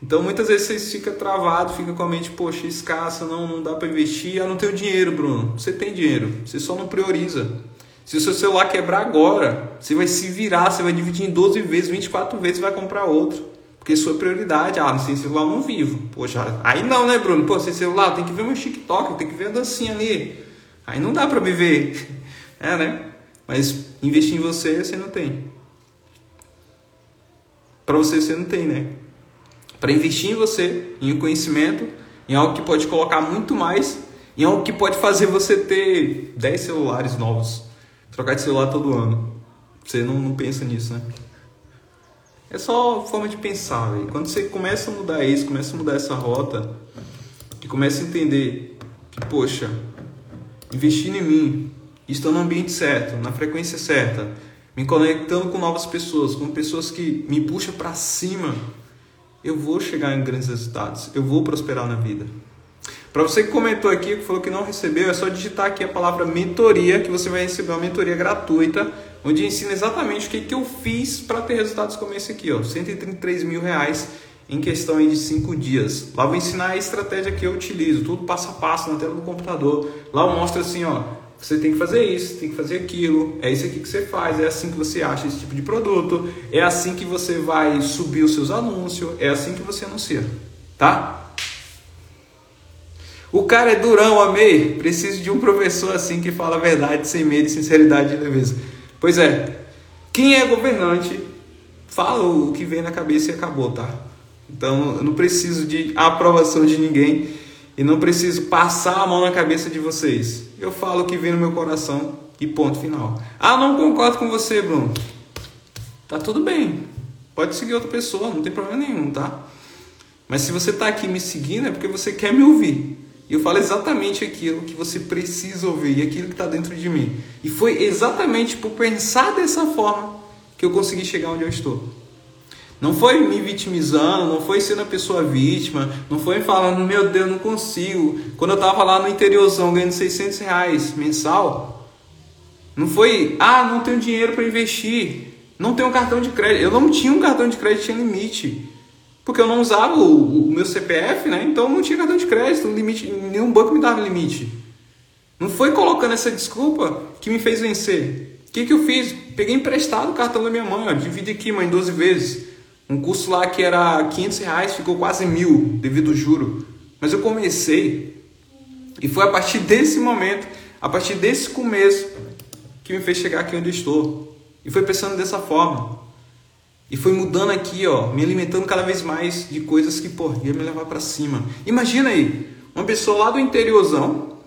Então muitas vezes você fica travado, fica com a mente, poxa, escassa, não, não dá para investir. Ah, não tenho dinheiro, Bruno. Você tem dinheiro, você só não prioriza. Se o seu celular quebrar agora, você vai se virar, você vai dividir em 12 vezes, 24 vezes e vai comprar outro. Porque sua prioridade, ah, sem celular eu não vivo. Poxa, aí não, né, Bruno? Pô, sem celular tem que ver meu TikTok, tem que ver a dancinha ali. Aí não dá pra viver. É, né? Mas investir em você, você não tem. Para você, você não tem, né? Para investir em você, em conhecimento, em algo que pode colocar muito mais, em algo que pode fazer você ter 10 celulares novos trocar de celular todo ano. Você não, não pensa nisso, né? É só forma de pensar, véio. Quando você começa a mudar isso, começa a mudar essa rota, e começa a entender que, poxa, investindo em mim, estando no ambiente certo, na frequência certa, me conectando com novas pessoas, com pessoas que me puxam para cima, eu vou chegar em grandes resultados, eu vou prosperar na vida. Para você que comentou aqui, que falou que não recebeu, é só digitar aqui a palavra mentoria, que você vai receber uma mentoria gratuita, onde ensina exatamente o que, que eu fiz para ter resultados como esse aqui, ó, 133 mil reais em questão de 5 dias. Lá vou ensinar a estratégia que eu utilizo, tudo passo a passo na tela do computador. Lá eu mostro assim, ó, você tem que fazer isso, tem que fazer aquilo, é isso aqui que você faz, é assim que você acha esse tipo de produto, é assim que você vai subir os seus anúncios, é assim que você anuncia, tá? O cara é durão, amei. Preciso de um professor assim que fala a verdade sem medo, sinceridade e leveza. Pois é, quem é governante fala o que vem na cabeça e acabou, tá? Então eu não preciso de aprovação de ninguém e não preciso passar a mão na cabeça de vocês. Eu falo o que vem no meu coração e ponto final. Ah, não concordo com você, Bruno. Tá tudo bem. Pode seguir outra pessoa, não tem problema nenhum, tá? Mas se você está aqui me seguindo é porque você quer me ouvir. E eu falo exatamente aquilo que você precisa ouvir, aquilo que está dentro de mim. E foi exatamente por pensar dessa forma que eu consegui chegar onde eu estou. Não foi me vitimizando, não foi sendo a pessoa vítima, não foi falando, meu Deus, não consigo. Quando eu estava lá no interiorzão ganhando 600 reais mensal, não foi, ah, não tenho dinheiro para investir, não tenho cartão de crédito. Eu não tinha um cartão de crédito, tinha limite porque eu não usava o, o meu CPF, né? Então não tinha cartão de crédito, limite, nenhum banco me dava limite. Não foi colocando essa desculpa que me fez vencer. O que, que eu fiz? Peguei emprestado o cartão da minha mãe, ó, dividi aqui, mãe, 12 vezes. Um curso lá que era 500 reais ficou quase mil devido ao juro. Mas eu comecei e foi a partir desse momento, a partir desse começo, que me fez chegar aqui onde estou. E foi pensando dessa forma. E foi mudando aqui, ó, me alimentando cada vez mais de coisas que, pô, ia me levar para cima. Imagina aí, uma pessoa lá do interiorzão.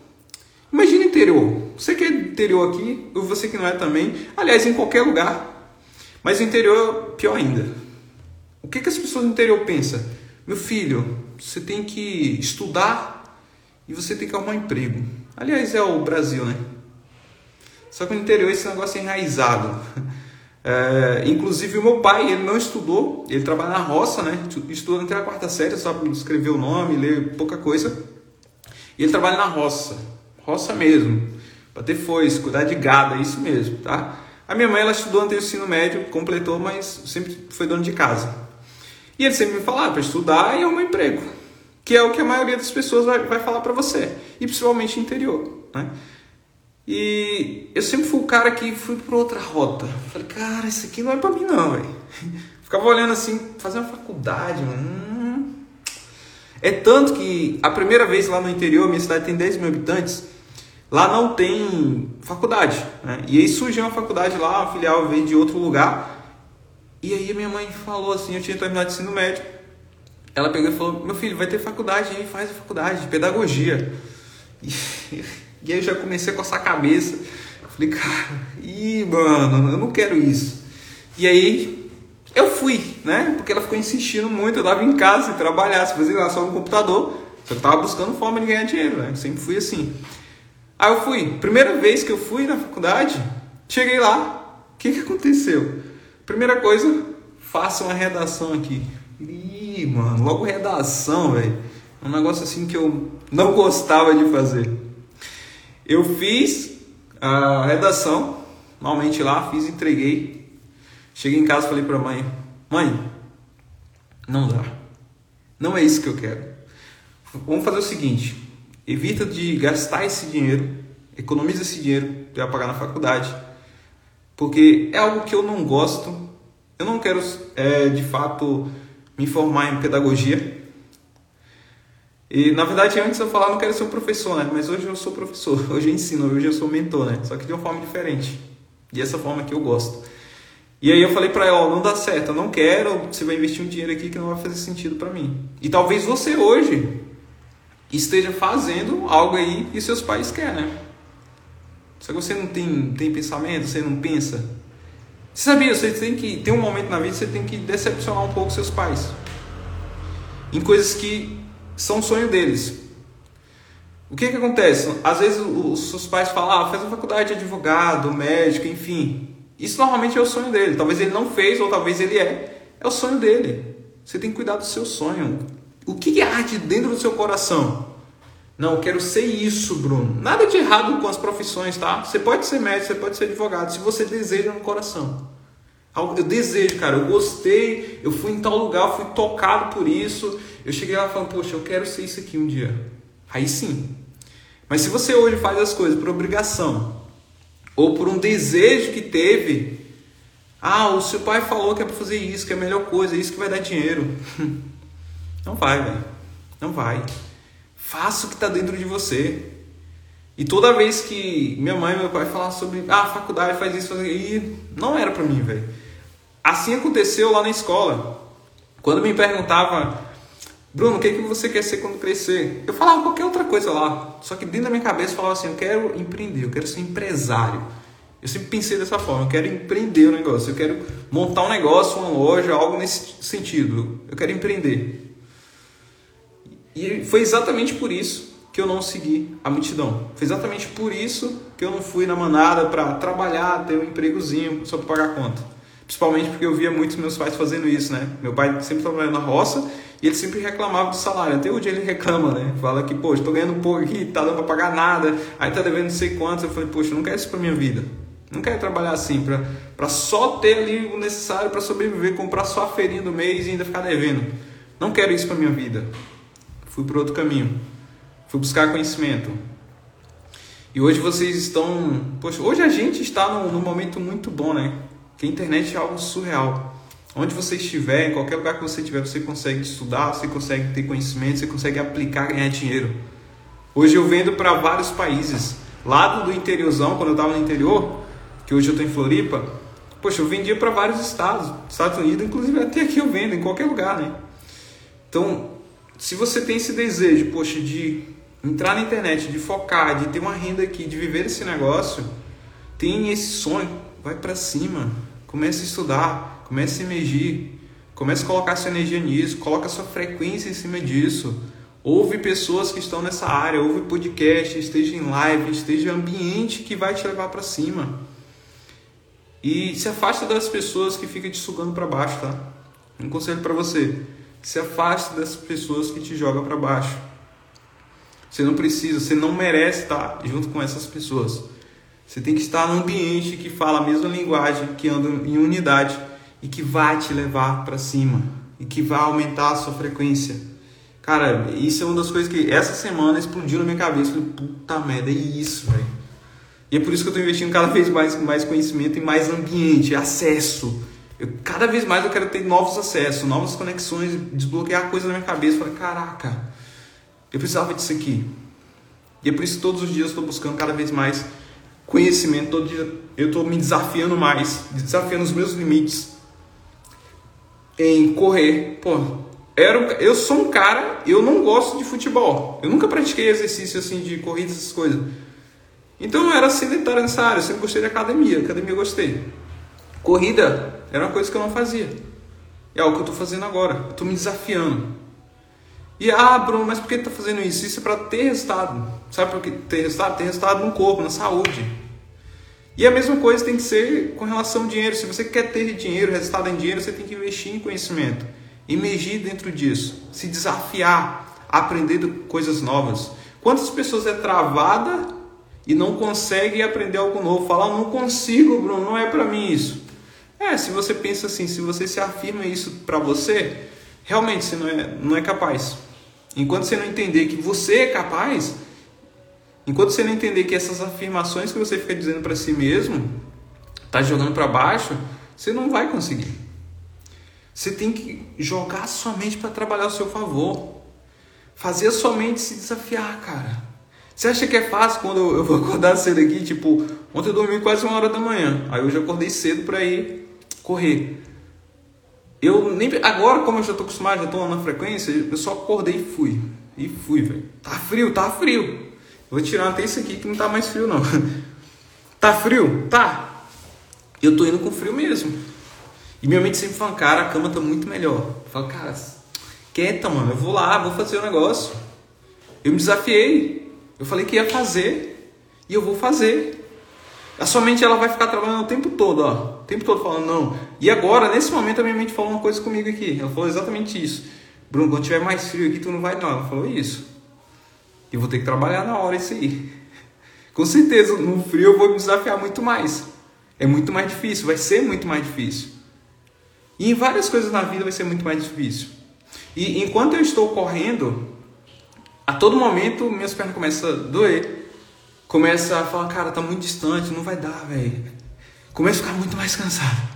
Imagina interior. Você que é interior aqui, ou você que não é também. Aliás, em qualquer lugar. Mas o interior, pior ainda. O que, que as pessoas do interior pensam? Meu filho, você tem que estudar e você tem que arrumar um emprego. Aliás, é o Brasil, né? Só que no interior esse negócio é enraizado. É, inclusive o meu pai, ele não estudou, ele trabalha na roça, né? Estuda até a quarta série, sabe escrever o nome, ler pouca coisa. E ele trabalha na roça, roça mesmo, para ter foice, cuidar de gado, é isso mesmo, tá? A minha mãe, ela estudou até o ensino médio, completou, mas sempre foi dona de casa. E ele sempre me falava para estudar e arrumar emprego, que é o que a maioria das pessoas vai, vai falar para você, e principalmente interior, né? E eu sempre fui o cara que fui para outra rota. Falei, cara, isso aqui não é para mim não, velho. Ficava olhando assim, fazer uma faculdade, mano. Hum. É tanto que a primeira vez lá no interior, minha cidade tem 10 mil habitantes, lá não tem faculdade. Né? E aí surgiu uma faculdade lá, uma filial veio de outro lugar. E aí a minha mãe falou assim, eu tinha terminado de ensino médio. Ela pegou e falou, meu filho, vai ter faculdade aí, faz a faculdade de pedagogia. E e aí eu já comecei a coçar a cabeça. Falei, cara, ih, mano, eu não quero isso. E aí eu fui, né? Porque ela ficou insistindo muito. Eu tava em casa, se trabalhasse, fazia lá só no computador. Só que eu tava buscando forma de ganhar dinheiro, né? Eu sempre fui assim. Aí eu fui. Primeira vez que eu fui na faculdade, cheguei lá. O que, que aconteceu? Primeira coisa, faça uma redação aqui. Ih, mano, logo redação, velho. Um negócio assim que eu não gostava de fazer. Eu fiz a redação, normalmente lá, fiz, entreguei. Cheguei em casa falei para mãe: Mãe, não dá. Não é isso que eu quero. Vamos fazer o seguinte: evita de gastar esse dinheiro, economiza esse dinheiro para pagar na faculdade, porque é algo que eu não gosto. Eu não quero, é, de fato, me formar em pedagogia. E na verdade, antes eu falava não quero ser um professor, né? Mas hoje eu sou professor, hoje eu ensino, hoje eu sou mentor, né? Só que de uma forma diferente. E essa forma que eu gosto. E aí eu falei para ela, não dá certo, eu não quero, você vai investir um dinheiro aqui que não vai fazer sentido para mim. E talvez você hoje esteja fazendo algo aí e seus pais querem, né? Só que você não tem, tem pensamento, você não pensa. Você sabia, você tem que ter um momento na vida, você tem que decepcionar um pouco seus pais. Em coisas que são o sonho deles. O que, que acontece? Às vezes os seus pais falam, ah, faz uma faculdade de advogado, médico, enfim. Isso normalmente é o sonho dele. Talvez ele não fez, ou talvez ele é. É o sonho dele. Você tem que cuidar do seu sonho. O que, que arde dentro do seu coração? Não, eu quero ser isso, Bruno. Nada de errado com as profissões, tá? Você pode ser médico, você pode ser advogado, se você deseja no coração. Eu desejo, cara, eu gostei, eu fui em tal lugar, fui tocado por isso. Eu cheguei lá falando, poxa, eu quero ser isso aqui um dia. Aí sim. Mas se você hoje faz as coisas por obrigação ou por um desejo que teve, ah, o seu pai falou que é para fazer isso, que é a melhor coisa, é isso que vai dar dinheiro. Não vai, velho. Não vai. Faça o que está dentro de você. E toda vez que minha mãe e meu pai falavam sobre ah, faculdade faz isso, faz isso, não era para mim, velho. Assim aconteceu lá na escola. Quando me perguntava, Bruno, o que, é que você quer ser quando crescer? Eu falava qualquer outra coisa lá. Só que dentro da minha cabeça eu falava assim, eu quero empreender, eu quero ser empresário. Eu sempre pensei dessa forma, eu quero empreender o um negócio, eu quero montar um negócio, uma loja, algo nesse sentido. Eu quero empreender. E foi exatamente por isso que eu não segui a multidão. Foi exatamente por isso que eu não fui na manada para trabalhar, ter um empregozinho só para pagar conta. Principalmente porque eu via muitos meus pais fazendo isso, né? Meu pai sempre trabalhando na roça e ele sempre reclamava do salário. Até hoje ele reclama, né? Fala que, poxa, estou ganhando pouco aqui, tá dando para pagar nada, aí tá devendo não sei quanto. Eu falei, poxa, não quero isso para minha vida. Não quero trabalhar assim, para só ter ali o necessário para sobreviver, comprar só a feirinha do mês e ainda ficar devendo. Não quero isso para minha vida. Fui para outro caminho. Fui buscar conhecimento. E hoje vocês estão. Poxa, hoje a gente está num, num momento muito bom, né? Que a internet é algo surreal. Onde você estiver, em qualquer lugar que você estiver, você consegue estudar, você consegue ter conhecimento, você consegue aplicar, ganhar dinheiro. Hoje eu vendo para vários países. Lado do interiorzão, quando eu estava no interior, que hoje eu estou em Floripa, poxa, eu vendia para vários estados, Estados Unidos, inclusive até aqui eu vendo, em qualquer lugar, né? Então, se você tem esse desejo, poxa, de entrar na internet, de focar, de ter uma renda aqui, de viver esse negócio, tem esse sonho, vai para cima, comece a estudar, comece a emergir, comece a colocar sua energia nisso, coloca sua frequência em cima disso. Ouve pessoas que estão nessa área, ouve podcast, esteja em live, esteja em ambiente que vai te levar para cima. E se afasta das pessoas que ficam te sugando para baixo, tá? Um conselho para você: se afaste das pessoas que te jogam para baixo. Você não precisa, você não merece estar junto com essas pessoas. Você tem que estar num ambiente que fala a mesma linguagem, que anda em unidade e que vai te levar para cima e que vai aumentar a sua frequência. Cara, isso é uma das coisas que essa semana explodiu na minha cabeça. Eu falei, puta merda, é isso, velho. E é por isso que eu estou investindo cada vez mais mais conhecimento e mais ambiente, acesso. Eu, cada vez mais eu quero ter novos acessos, novas conexões, desbloquear coisas na minha cabeça. Falei, caraca, eu precisava disso aqui. E é por isso que todos os dias eu estou buscando cada vez mais conhecimento. Todo dia eu estou me desafiando mais, desafiando os meus limites em correr. Pô, era, eu sou um cara, eu não gosto de futebol. Eu nunca pratiquei exercício assim de corrida, essas coisas. Então eu era sedentário nessa área, eu sempre gostei de academia, academia eu gostei. Corrida era uma coisa que eu não fazia. É algo que eu estou fazendo agora, estou me desafiando. E ah, Bruno, mas por que está fazendo isso? Isso é para ter resultado. Sabe por que ter resultado? Ter resultado no corpo, na saúde. E a mesma coisa tem que ser com relação ao dinheiro. Se você quer ter dinheiro, resultado em dinheiro, você tem que investir em conhecimento. Emergir dentro disso. Se desafiar, aprender coisas novas. Quantas pessoas é travada e não consegue aprender algo novo. Fala, não consigo, Bruno, não é para mim isso. É, se você pensa assim, se você se afirma isso para você, realmente você não é, não é capaz. Enquanto você não entender que você é capaz, enquanto você não entender que essas afirmações que você fica dizendo para si mesmo, tá jogando para baixo, você não vai conseguir. Você tem que jogar sua mente para trabalhar ao seu favor. Fazer a sua mente se desafiar, cara. Você acha que é fácil quando eu vou acordar cedo aqui? Tipo, ontem eu dormi quase uma hora da manhã. Aí hoje eu acordei cedo para ir correr. Eu nem agora como eu já tô acostumado, já tô na frequência, eu só acordei e fui. E fui, velho. Tá frio, tá frio. Vou tirar até isso aqui que não tá mais frio não. tá frio? Tá. Eu tô indo com frio mesmo. E minha mente sempre fala, cara, a cama tá muito melhor. Eu falo, cara, quieta, mano, eu vou lá, vou fazer o negócio. Eu me desafiei. Eu falei que ia fazer e eu vou fazer. A sua mente ela vai ficar trabalhando o tempo todo, ó, o tempo todo falando não. E agora, nesse momento, a minha mente falou uma coisa comigo aqui. Ela falou exatamente isso. Bruno, quando tiver mais frio aqui, tu não vai não. Ela falou isso. E vou ter que trabalhar na hora isso aí. Com certeza, no frio eu vou me desafiar muito mais. É muito mais difícil, vai ser muito mais difícil. E em várias coisas na vida vai ser muito mais difícil. E enquanto eu estou correndo, a todo momento minhas pernas começam a doer. começa a falar, cara, tá muito distante, não vai dar, velho. Começa a ficar muito mais cansado.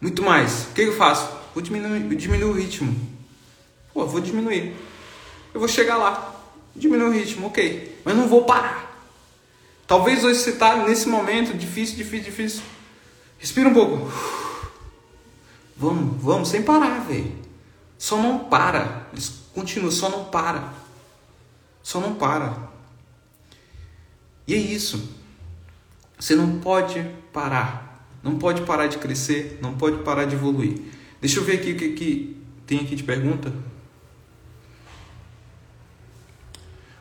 Muito mais. O que eu faço? Vou diminuir, diminuir o ritmo. Pô, vou diminuir. Eu vou chegar lá. Diminuir o ritmo, ok. Mas não vou parar. Talvez hoje você está nesse momento difícil, difícil, difícil. Respira um pouco. Vamos, vamos, sem parar, velho. Só não para. Continua, só não para. Só não para. E é isso. Você não pode parar. Não pode parar de crescer, não pode parar de evoluir. Deixa eu ver aqui o que, que tem aqui de pergunta.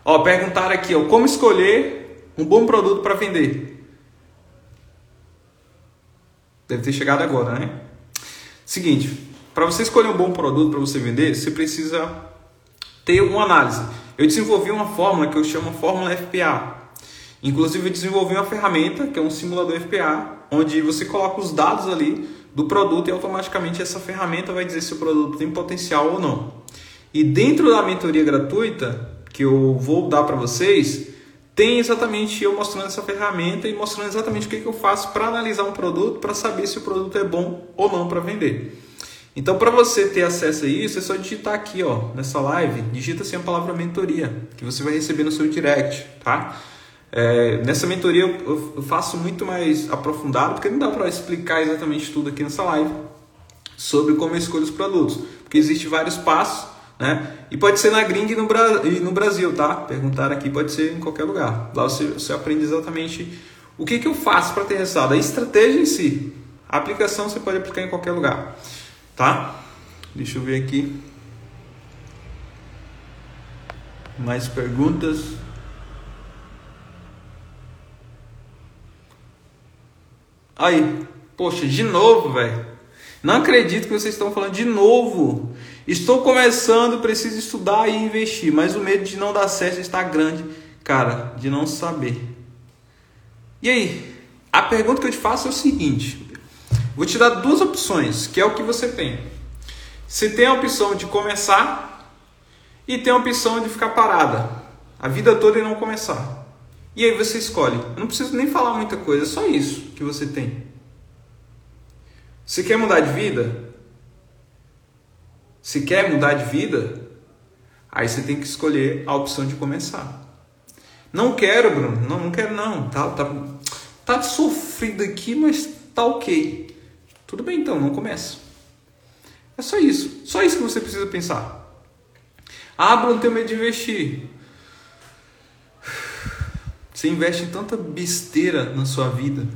Ó, perguntaram aqui, ó, como escolher um bom produto para vender? Deve ter chegado agora, né? Seguinte, para você escolher um bom produto para você vender, você precisa ter uma análise. Eu desenvolvi uma fórmula que eu chamo fórmula FPA. Inclusive, eu desenvolvi uma ferramenta que é um simulador FPA, onde você coloca os dados ali do produto e automaticamente essa ferramenta vai dizer se o produto tem potencial ou não. E dentro da mentoria gratuita que eu vou dar para vocês, tem exatamente eu mostrando essa ferramenta e mostrando exatamente o que, que eu faço para analisar um produto, para saber se o produto é bom ou não para vender. Então, para você ter acesso a isso, é só digitar aqui, ó, nessa live, digita assim a palavra mentoria, que você vai receber no seu direct, tá? É, nessa mentoria eu, faço muito mais aprofundado, porque não dá para explicar exatamente tudo aqui nessa live sobre como eu escolho os produtos, porque existem vários passos, né? E pode ser na gringa e no, Bra e no Brasil, tá? Perguntar aqui pode ser em qualquer lugar. Lá você, você aprende exatamente o que, que eu faço para ter resultado, a estratégia em si. A aplicação você pode aplicar em qualquer lugar, tá? Deixa eu ver aqui. Mais perguntas? Aí, poxa, de novo, velho. Não acredito que vocês estão falando de novo. Estou começando, preciso estudar e investir, mas o medo de não dar certo está grande, cara, de não saber. E aí, a pergunta que eu te faço é o seguinte: vou te dar duas opções, que é o que você tem. Você tem a opção de começar e tem a opção de ficar parada a vida toda e não começar. E aí você escolhe. Eu não preciso nem falar muita coisa, é só isso que você tem. Você quer mudar de vida? Se quer mudar de vida, aí você tem que escolher a opção de começar. Não quero, Bruno. Não, não quero não. Tá, tá, tá sofrido aqui, mas tá ok. Tudo bem então, não começa. É só isso. Só isso que você precisa pensar. Ah, Bruno, tenho medo de investir. Você investe em tanta besteira na sua vida.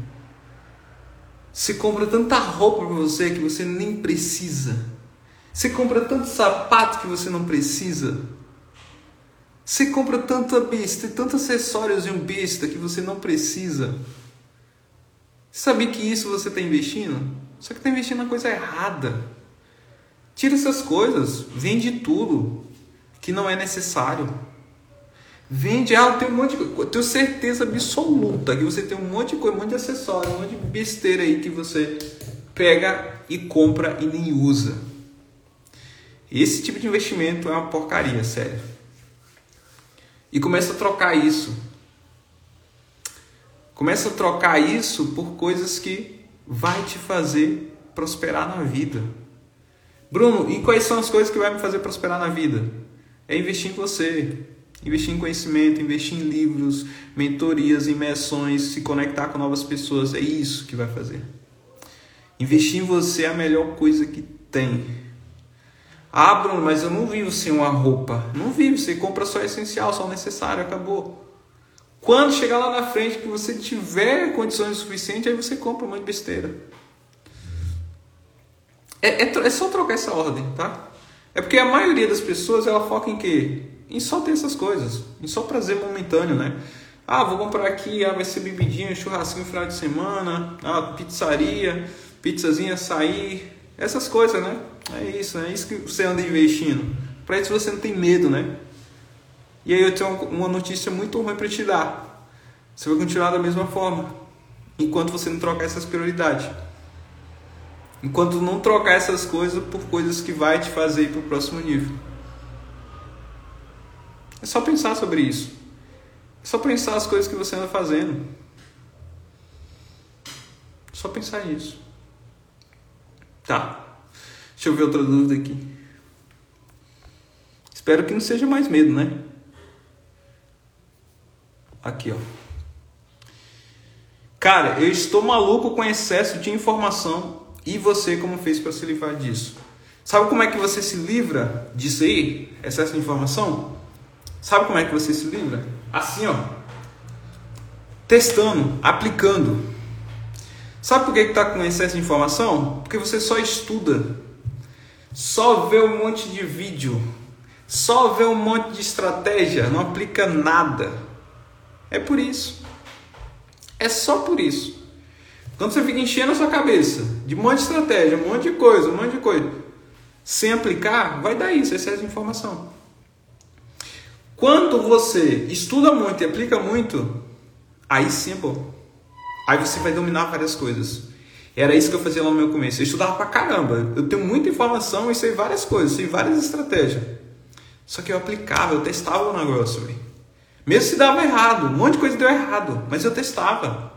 Você compra tanta roupa para você que você nem precisa. Você compra tanto sapato que você não precisa. Você compra tanta besta, tantos acessórios de um besta que você não precisa. Você sabe que isso você está investindo? Só que está investindo na coisa errada. Tira essas coisas, vende tudo que não é necessário. Vende, ah, tem um monte de coisa. Tenho certeza absoluta que você tem um monte de coisa, um monte de acessório, um monte de besteira aí que você pega e compra e nem usa. Esse tipo de investimento é uma porcaria, sério. E começa a trocar isso. Começa a trocar isso por coisas que vai te fazer prosperar na vida. Bruno, e quais são as coisas que vai me fazer prosperar na vida? É investir em você, Investir em conhecimento, investir em livros, mentorias, imersões, se conectar com novas pessoas, é isso que vai fazer. Investir em você é a melhor coisa que tem. Ah, Bruno, mas eu não vivo sem uma roupa. Não vive, você compra só o essencial, só o necessário, acabou. Quando chegar lá na frente que você tiver condições suficientes, aí você compra um monte de besteira. É, é, é só trocar essa ordem, tá? É porque a maioria das pessoas ela foca em quê? em só ter essas coisas, em só prazer momentâneo, né? Ah, vou comprar aqui, ah, vai ser bebidinha, churrasquinho no final de semana, ah, pizzaria, pizzazinha, sair, essas coisas, né? É isso, é isso que você anda investindo. Para isso você não tem medo, né? E aí eu tenho uma notícia muito ruim para te dar. Você vai continuar da mesma forma, enquanto você não trocar essas prioridades. Enquanto não trocar essas coisas por coisas que vai te fazer ir para o próximo nível. É só pensar sobre isso. só pensar as coisas que você anda fazendo. Só pensar nisso. Tá. Deixa eu ver outra dúvida aqui. Espero que não seja mais medo, né? Aqui, ó. Cara, eu estou maluco com excesso de informação. E você como fez para se livrar disso? Sabe como é que você se livra disso aí? Excesso de informação? Sabe como é que você se livra? Assim, ó. Testando, aplicando. Sabe por que está com excesso de informação? Porque você só estuda, só vê um monte de vídeo, só vê um monte de estratégia, não aplica nada. É por isso. É só por isso. Quando você fica enchendo a sua cabeça de um monte de estratégia, um monte de coisa, um monte de coisa, sem aplicar, vai dar isso, excesso de informação. Quando você estuda muito e aplica muito, aí sim, pô. Aí você vai dominar várias coisas. Era isso que eu fazia lá no meu começo. Eu estudava pra caramba. Eu tenho muita informação e sei várias coisas, sei várias estratégias. Só que eu aplicava, eu testava o negócio. Mesmo se dava errado, um monte de coisa deu errado, mas eu testava.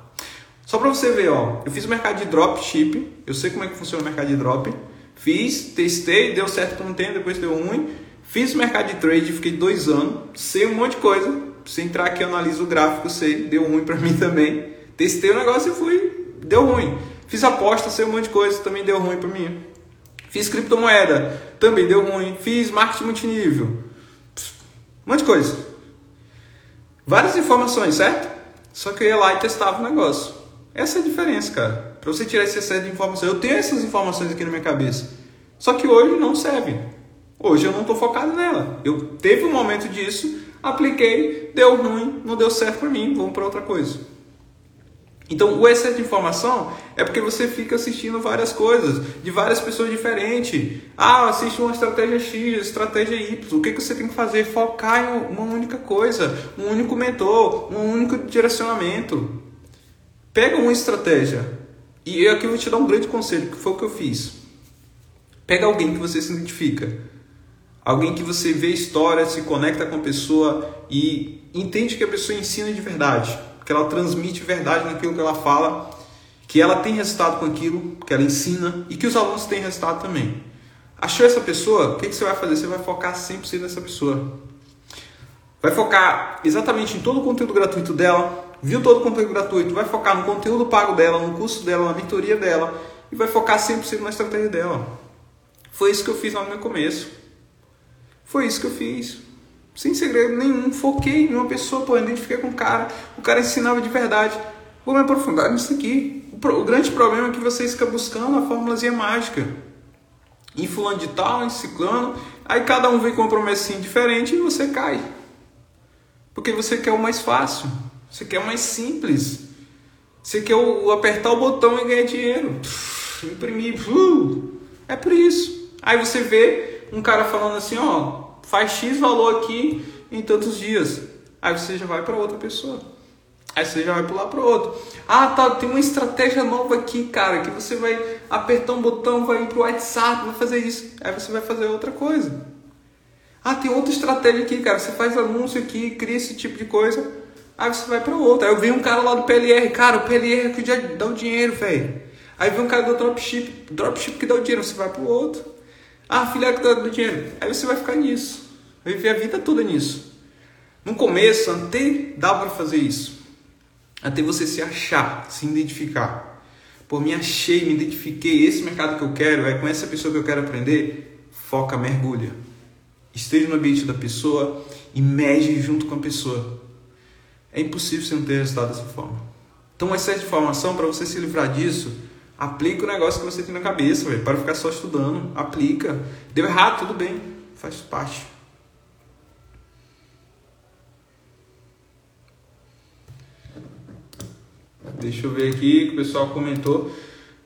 Só para você ver, ó, eu fiz o mercado de dropship, eu sei como é que funciona o mercado de drop, fiz, testei, deu certo por um tempo, depois deu ruim, fiz o mercado de trade, fiquei dois anos, sei um monte de coisa, se entrar aqui eu analiso o gráfico, sei, deu ruim para mim também, testei o negócio e fui, deu ruim. Fiz aposta, sei um monte de coisa, também deu ruim para mim. Fiz criptomoeda, também deu ruim. Fiz marketing multinível. Um monte de coisa. Várias informações, certo? Só que eu ia lá e testava o negócio. Essa é a diferença, cara. Para você tirar esse excesso de informação. Eu tenho essas informações aqui na minha cabeça. Só que hoje não serve. Hoje eu não estou focado nela. Eu teve um momento disso, apliquei, deu ruim, não deu certo para mim, vamos para outra coisa. Então, o excesso de informação é porque você fica assistindo várias coisas, de várias pessoas diferentes. Ah, assiste uma estratégia X, estratégia Y. O que, que você tem que fazer? Focar em uma única coisa, um único mentor, um único direcionamento. Pega uma estratégia. E eu aqui vou te dar um grande conselho, que foi o que eu fiz. Pega alguém que você se identifica. Alguém que você vê história, se conecta com a pessoa e entende que a pessoa ensina de verdade que ela transmite verdade naquilo que ela fala, que ela tem resultado com aquilo que ela ensina e que os alunos têm resultado também. Achou essa pessoa? O que, que você vai fazer? Você vai focar 100% nessa pessoa. Vai focar exatamente em todo o conteúdo gratuito dela, viu todo o conteúdo gratuito, vai focar no conteúdo pago dela, no curso dela, na mentoria dela e vai focar 100% na estratégia dela. Foi isso que eu fiz lá no meu começo. Foi isso que eu fiz. Sem segredo nenhum. Foquei em uma pessoa, pô, identifiquei com o cara. O cara ensinava de verdade. Vou me aprofundar nisso aqui. O, pro, o grande problema é que vocês ficam buscando a formulazinha mágica. Em fulano de tal, em ciclano. Aí cada um vem com uma promessinha diferente e você cai. Porque você quer o mais fácil. Você quer o mais simples. Você quer o, o apertar o botão e ganhar dinheiro. imprimir. Uh, é por isso. Aí você vê um cara falando assim, ó, faz X valor aqui em tantos dias. Aí você já vai para outra pessoa. Aí você já vai pular para outro. Ah, tá, tem uma estratégia nova aqui, cara, que você vai apertar um botão, vai ir pro WhatsApp, vai fazer isso. Aí você vai fazer outra coisa. Ah, tem outra estratégia aqui, cara, você faz anúncio aqui, cria esse tipo de coisa. Aí você vai para outra. Aí eu vi um cara lá do PLR, cara, o PLR que dá o dinheiro, velho. Aí vem um cara do dropship, dropship que dá o dinheiro, você vai para o outro. Ah, filha que do dinheiro. Aí você vai ficar nisso. Vai viver a vida toda nisso. No começo, até dá para fazer isso. Até você se achar, se identificar. Pô, me achei, me identifiquei, esse mercado que eu quero, é com essa pessoa que eu quero aprender. Foca, mergulha. Esteja no ambiente da pessoa e mede junto com a pessoa. É impossível você não ter resultado dessa forma. Então, essa informação, para você se livrar disso, Aplica o negócio que você tem na cabeça, velho. Para ficar só estudando. Aplica. Deu errado, tudo bem. Faz parte. Deixa eu ver aqui que o pessoal comentou.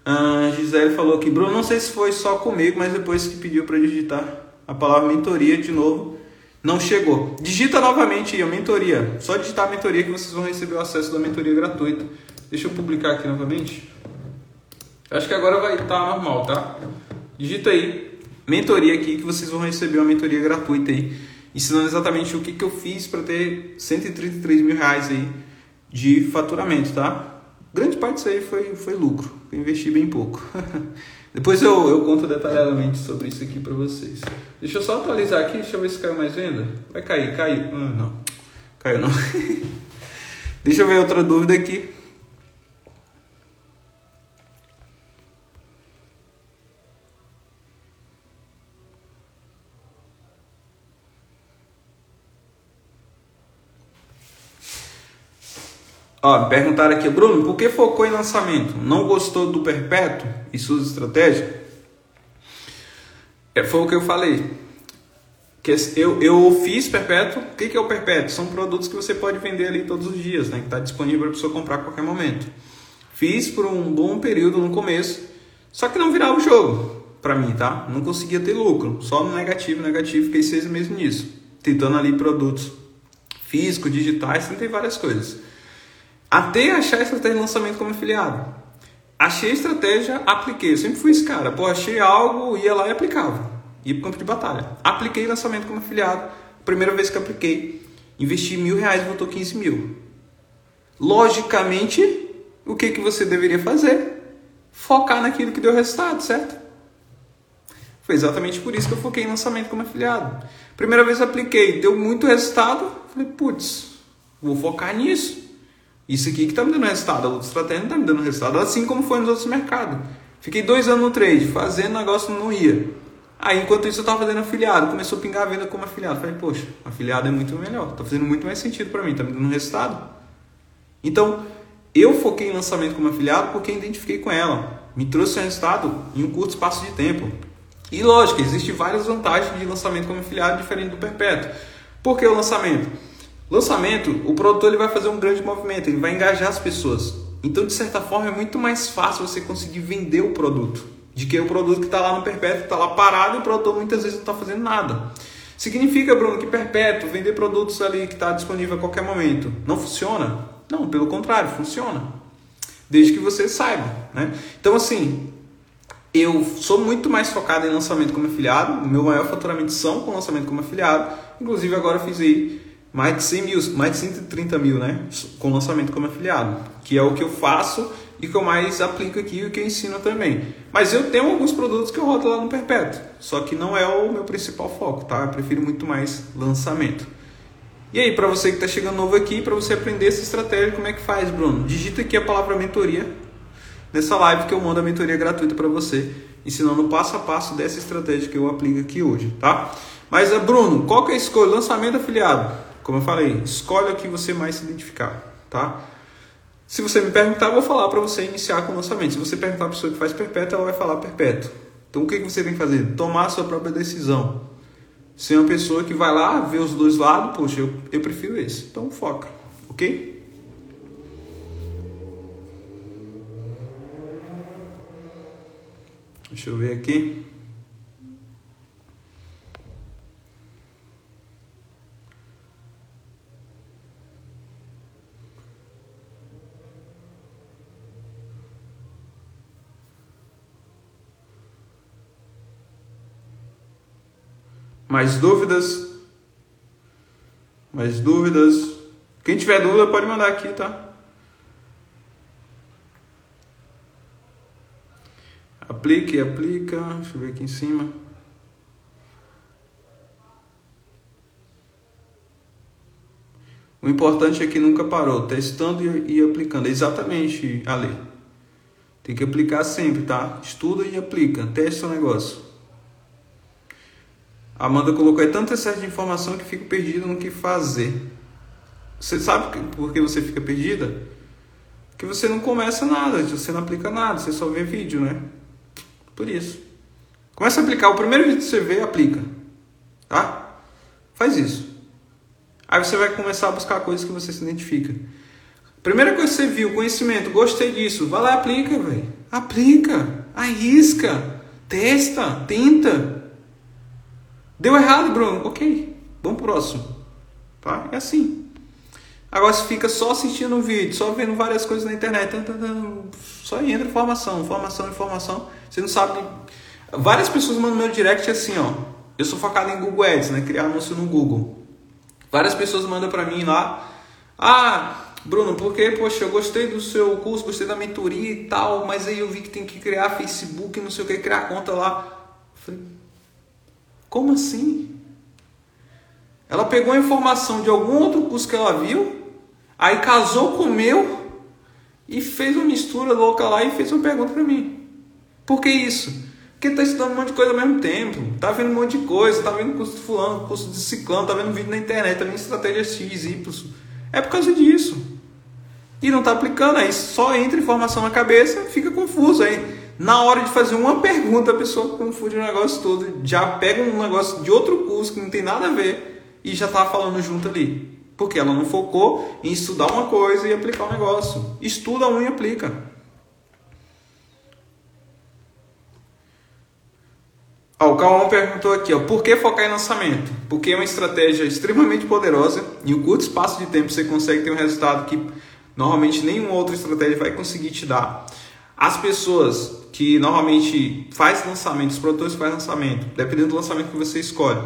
A Gisele falou que Bruno, não sei se foi só comigo, mas depois que pediu para digitar a palavra mentoria de novo, não chegou. Digita novamente aí a mentoria. Só digitar a mentoria que vocês vão receber o acesso da mentoria gratuita. Deixa eu publicar aqui novamente. Acho que agora vai estar tá normal, tá? Digita aí mentoria aqui que vocês vão receber uma mentoria gratuita aí ensinando exatamente o que, que eu fiz para ter 133 mil reais aí de faturamento, tá? Grande parte disso aí foi, foi lucro, eu investi bem pouco. Depois eu, eu conto detalhadamente sobre isso aqui para vocês. Deixa eu só atualizar aqui, deixa eu ver se caiu mais venda. Vai cair, caiu. Ah, não, caiu não. deixa eu ver outra dúvida aqui. Ó, perguntaram aqui, Bruno, por que focou em lançamento? Não gostou do perpétuo e suas estratégias? É, foi o que eu falei. Que eu, eu fiz perpétuo. O que, que é o perpétuo? São produtos que você pode vender ali todos os dias, né? Que está disponível para a pessoa comprar a qualquer momento. Fiz por um bom período no começo, só que não virava o jogo para mim, tá? Não conseguia ter lucro, só no negativo, negativo. Fiquei seis meses nisso, tentando ali produtos físicos, digitais, tentei várias coisas. Até achar a estratégia de lançamento como afiliado. Achei a estratégia, apliquei. Eu sempre fui esse cara. Pô, achei algo, ia lá e aplicava. Ia para campo de batalha. Apliquei lançamento como afiliado. Primeira vez que apliquei. Investi mil reais e voltou 15 mil. Logicamente, o que, que você deveria fazer? Focar naquilo que deu resultado, certo? Foi exatamente por isso que eu foquei em lançamento como afiliado. Primeira vez apliquei, deu muito resultado. Falei, putz, vou focar nisso. Isso aqui que está me dando resultado, a outra estratégia não está me dando resultado, assim como foi nos outros mercados. Fiquei dois anos no trade, fazendo negócio não ia. Aí, enquanto isso, eu estava fazendo afiliado, começou a pingar a venda como afiliado. Falei, poxa, afiliado é muito melhor, está fazendo muito mais sentido para mim, está me dando resultado. Então, eu foquei em lançamento como afiliado porque identifiquei com ela. Me trouxe resultado em um curto espaço de tempo. E lógico, existem várias vantagens de lançamento como afiliado diferente do perpétuo. Por que o lançamento? Lançamento, o produtor ele vai fazer um grande movimento, ele vai engajar as pessoas. Então, de certa forma, é muito mais fácil você conseguir vender o produto de que o produto que está lá no perpétuo está lá parado e o produtor muitas vezes não está fazendo nada. Significa, Bruno, que perpétuo, vender produtos ali que está disponível a qualquer momento, não funciona? Não, pelo contrário, funciona. Desde que você saiba. Né? Então, assim, eu sou muito mais focado em lançamento como afiliado, meu maior faturamento são com lançamento como afiliado. Inclusive, agora fiz aí mais de 100 mil, mais de 130 mil, né? Com lançamento como afiliado, que é o que eu faço e que eu mais aplico aqui e que eu ensino também. Mas eu tenho alguns produtos que eu rodo lá no Perpétuo, só que não é o meu principal foco, tá? Eu prefiro muito mais lançamento. E aí, para você que está chegando novo aqui, para você aprender essa estratégia, como é que faz, Bruno? Digita aqui a palavra mentoria nessa live que eu mando a mentoria gratuita para você, ensinando passo a passo dessa estratégia que eu aplico aqui hoje, tá? Mas, Bruno, qual que é a escolha? Lançamento afiliado. Como eu falei, escolhe o que você mais se identificar, tá? Se você me perguntar, eu vou falar para você iniciar com o lançamento. Se você perguntar para a pessoa que faz perpétuo, ela vai falar perpétuo. Então o que, você tem que fazer? Tomar a sua própria decisão. Ser uma pessoa que vai lá, ver os dois lados, poxa, eu, eu prefiro esse. Então foca, ok? Deixa eu ver aqui. Mais dúvidas? Mais dúvidas? Quem tiver dúvida pode mandar aqui, tá? Aplique, aplica. Deixa eu ver aqui em cima. O importante é que nunca parou, testando e, e aplicando. Exatamente, Ale. Tem que aplicar sempre, tá? Estuda e aplica. Testa o negócio. Amanda colocou, é tanto excesso de informação que fico perdido no que fazer. Você sabe por que você fica perdida? Porque você não começa nada, você não aplica nada, você só vê vídeo, né? Por isso. Começa a aplicar. O primeiro vídeo que você vê, aplica. Tá? Faz isso. Aí você vai começar a buscar coisas que você se identifica. Primeira coisa que você viu, conhecimento, gostei disso. Vai lá e aplica, velho. Aplica, arrisca, testa, tenta. Deu errado, Bruno? Ok, vamos pro próximo. Tá? É assim. Agora se fica só assistindo um vídeo, só vendo várias coisas na internet, só entra informação, informação, informação. Você não sabe. Várias pessoas mandam meu direct assim, ó. eu sou focado em Google Ads, né? Criar anúncio no Google. Várias pessoas mandam para mim lá, ah, Bruno, porque, poxa, eu gostei do seu curso, gostei da mentoria e tal, mas aí eu vi que tem que criar Facebook, não sei o que, criar conta lá. Falei, como assim? Ela pegou a informação de algum outro curso que ela viu, aí casou com o meu e fez uma mistura louca lá e fez uma pergunta para mim. Por que isso? Porque está estudando um monte de coisa ao mesmo tempo, tá vendo um monte de coisa, tá vendo curso de fulano, curso de ciclano, tá vendo vídeo na internet, tá vendo estratégia X, Y. É por causa disso. E não está aplicando, aí só entra informação na cabeça, fica confuso. Aí na hora de fazer uma pergunta, a pessoa confunde o negócio todo, já pega um negócio de outro curso que não tem nada a ver e já está falando junto ali. Porque ela não focou em estudar uma coisa e aplicar o um negócio. Estuda um e aplica. Ó, o Calvão perguntou aqui, ó, por que focar em lançamento? Porque é uma estratégia extremamente poderosa em um curto espaço de tempo você consegue ter um resultado que normalmente nenhuma outra estratégia vai conseguir te dar. As pessoas que normalmente faz lançamento, os produtores fazem lançamento, dependendo do lançamento que você escolhe,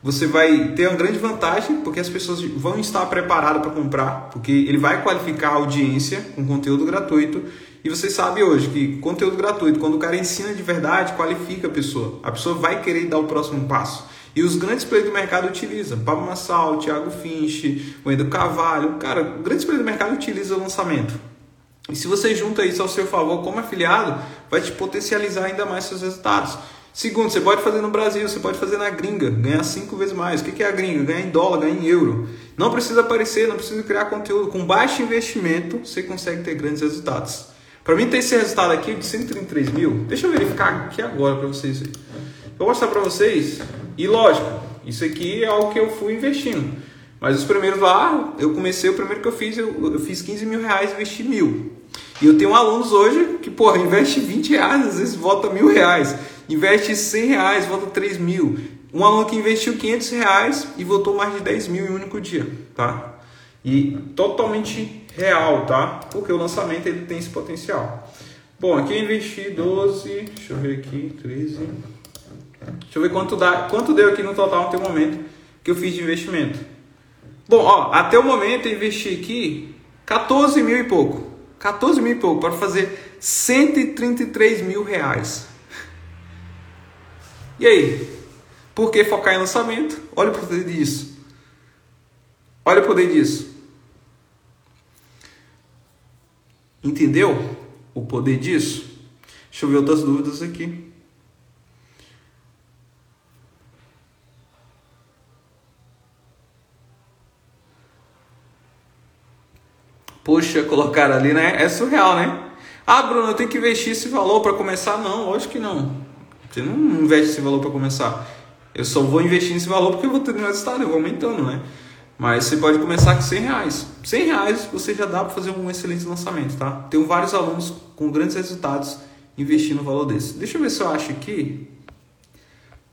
você vai ter uma grande vantagem, porque as pessoas vão estar preparadas para comprar, porque ele vai qualificar a audiência com conteúdo gratuito. E você sabe hoje que conteúdo gratuito, quando o cara ensina de verdade, qualifica a pessoa. A pessoa vai querer dar o próximo passo. E os grandes players do mercado utilizam. Pablo Massal, Thiago Finch, Wendel Carvalho. Cara, grandes players do mercado utilizam o lançamento. E se você junta isso ao seu favor como afiliado, vai te potencializar ainda mais seus resultados. Segundo, você pode fazer no Brasil, você pode fazer na gringa, ganhar cinco vezes mais. O que é a gringa? Ganhar em dólar, ganhar em euro. Não precisa aparecer, não precisa criar conteúdo. Com baixo investimento, você consegue ter grandes resultados. Para mim, ter esse resultado aqui de 133 mil, deixa eu verificar aqui agora para vocês. Eu vou mostrar para vocês, e lógico, isso aqui é algo que eu fui investindo. Mas os primeiros lá, eu comecei, o primeiro que eu fiz, eu, eu fiz 15 mil reais e investi mil. E eu tenho alunos hoje que, porra, investe 20 reais, às vezes volta mil reais investe 100 reais, volta 3 mil. Um aluno que investiu 500 reais e voltou mais de 10 mil em um único dia, tá? E totalmente real, tá? Porque o lançamento ele tem esse potencial. Bom, aqui eu investi 12, deixa eu ver aqui, 13. Deixa eu ver quanto, dá, quanto deu aqui no total até o momento que eu fiz de investimento. Bom, ó, até o momento eu investi aqui 14 mil e pouco. 14 mil e pouco para fazer 133 mil reais. E aí? Por que focar em lançamento? Olha o poder disso. Olha o poder disso. Entendeu o poder disso? Deixa eu ver outras dúvidas aqui. Poxa, colocar ali, né? É surreal, né? Ah, Bruno, eu tenho que investir esse valor para começar? Não, acho que não. Você não investe esse valor para começar. Eu só vou investir nesse valor porque eu vou um resultado, eu vou aumentando, né? Mas você pode começar com 100 reais. 100 reais você já dá para fazer um excelente lançamento, tá? Tenho vários alunos com grandes resultados investindo no valor desse. Deixa eu ver se eu acho aqui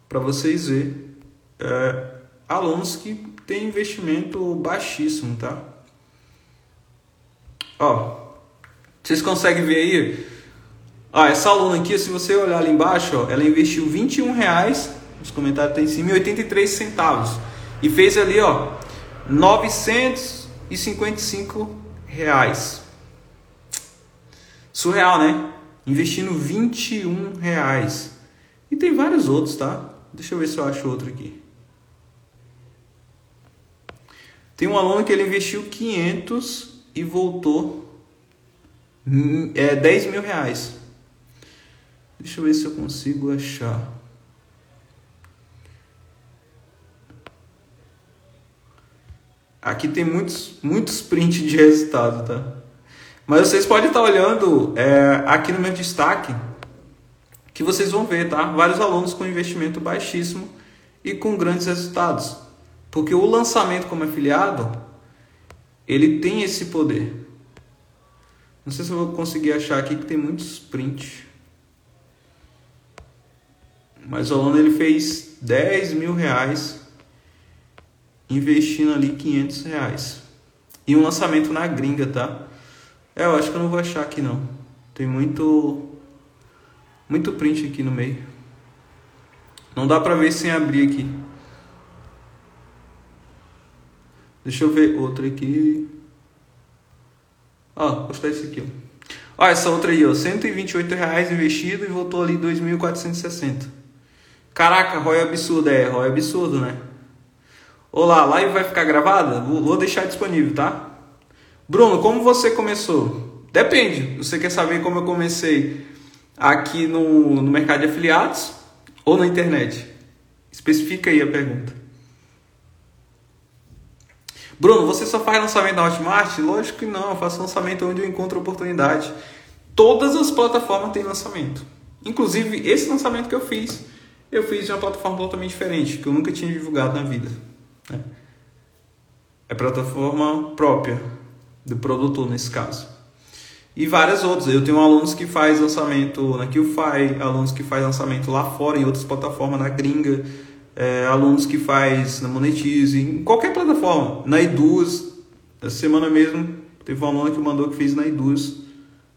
para vocês verem é, alunos que têm investimento baixíssimo, tá? Ó, vocês conseguem ver aí ah, essa aluna aqui, se você olhar ali embaixo, ó, ela investiu 21 reais, os comentários tem em cima, e 83 centavos. E fez ali, ó, 955 reais. Surreal, né? Investindo 21 reais. E tem vários outros, tá? Deixa eu ver se eu acho outro aqui. Tem um aluno que ele investiu 500 e voltou hum, é, 10 mil reais. Deixa eu ver se eu consigo achar. Aqui tem muitos, muitos prints de resultado, tá? Mas vocês podem estar olhando é, aqui no meu destaque, que vocês vão ver, tá? Vários alunos com investimento baixíssimo e com grandes resultados. Porque o lançamento como afiliado, ele tem esse poder. Não sei se eu vou conseguir achar aqui que tem muitos prints. Mas o aluno ele fez 10 mil reais investindo ali 500 reais. E um lançamento na gringa, tá? É, eu acho que eu não vou achar aqui não. Tem muito muito print aqui no meio. Não dá pra ver sem abrir aqui. Deixa eu ver outra aqui. Ó, vou postar esse aqui, ó. Ó, essa outra aí, ó, 128 reais investido e voltou ali 2.460. Caraca, ROI absurdo, é, ROI absurdo, né? Olá, a live vai ficar gravada? Vou deixar disponível, tá? Bruno, como você começou? Depende. Você quer saber como eu comecei aqui no, no mercado de afiliados ou na internet? Especifica aí a pergunta. Bruno, você só faz lançamento na Hotmart? Lógico que não, eu faço lançamento onde eu encontro oportunidade. Todas as plataformas têm lançamento. Inclusive, esse lançamento que eu fiz, eu fiz de uma plataforma totalmente diferente, que eu nunca tinha divulgado na vida. Né? É plataforma própria do produtor, nesse caso. E várias outras. Eu tenho alunos que faz lançamento na QFi, alunos que faz lançamento lá fora, em outras plataformas, na gringa é, alunos que faz na Monetize, em qualquer plataforma, na Eduz, essa semana mesmo teve uma aluna que mandou que fez na Eduz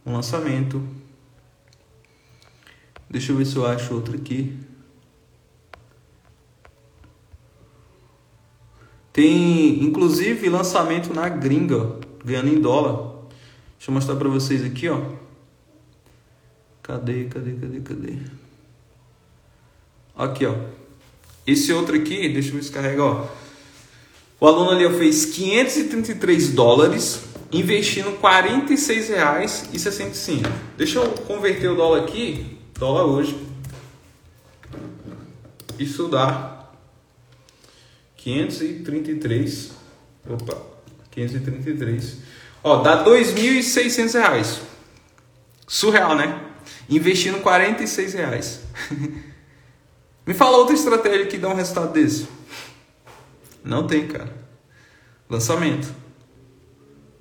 um lançamento. Deixa eu ver se eu acho outro aqui. Tem inclusive lançamento na gringa, ganhando em dólar. Deixa eu mostrar para vocês aqui, ó. Cadê, cadê, cadê, cadê? Aqui, ó. Esse outro aqui, deixa eu ver se carrega, ó. O aluno ali fez 533 dólares, investindo R$ 46,65. Deixa eu converter o dólar aqui, dólar hoje. Isso dá 533. Opa, 533. Ó, dá R$ 2.600. Surreal, né? Investindo 46 reais. Me fala outra estratégia que dá um resultado desse. Não tem, cara. Lançamento.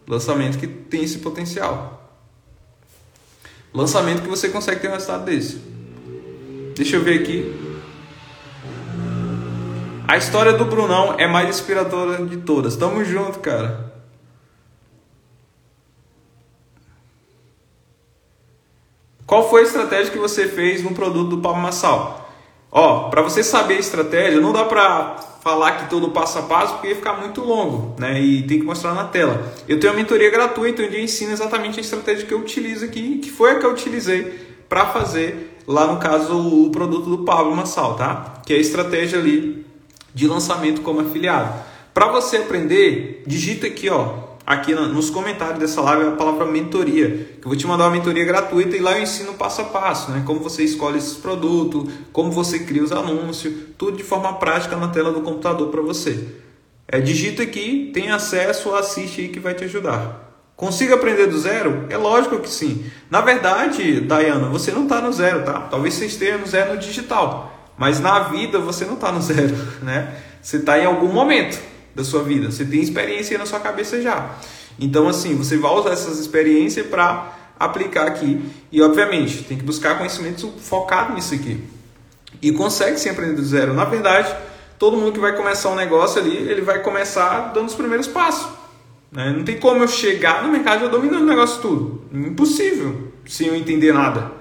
Lançamento que tem esse potencial. Lançamento que você consegue ter um resultado desse. Deixa eu ver aqui. A história do Brunão é mais inspiradora de todas. Tamo junto, cara. Qual foi a estratégia que você fez no produto do Palma Massal? Ó, para você saber a estratégia, não dá para falar que todo passo a passo porque ia ficar muito longo, né? E tem que mostrar na tela. Eu tenho uma mentoria gratuita onde eu ensino exatamente a estratégia que eu utilizo aqui, que foi a que eu utilizei para fazer lá no caso o produto do Pablo Massal, tá? Que é a estratégia ali de lançamento como afiliado. Para você aprender, digita aqui, ó, aqui nos comentários dessa live a palavra mentoria, que eu vou te mandar uma mentoria gratuita e lá eu ensino passo a passo, né? Como você escolhe esses produtos, como você cria os anúncios, tudo de forma prática na tela do computador para você. É, digita aqui, tem acesso, assiste aí que vai te ajudar. Consiga aprender do zero? É lógico que sim. Na verdade, Dayana, você não está no zero, tá? Talvez você esteja no zero no digital, mas na vida você não está no zero, né? Você está em algum momento da sua vida. Você tem experiência na sua cabeça já. Então, assim, você vai usar essas experiências para aplicar aqui. E, obviamente, tem que buscar conhecimento focado nisso aqui. E consegue se aprender do zero. Na verdade, todo mundo que vai começar um negócio ali, ele vai começar dando os primeiros passos. Né? Não tem como eu chegar no mercado já dominando o negócio tudo. Impossível, sem eu entender nada.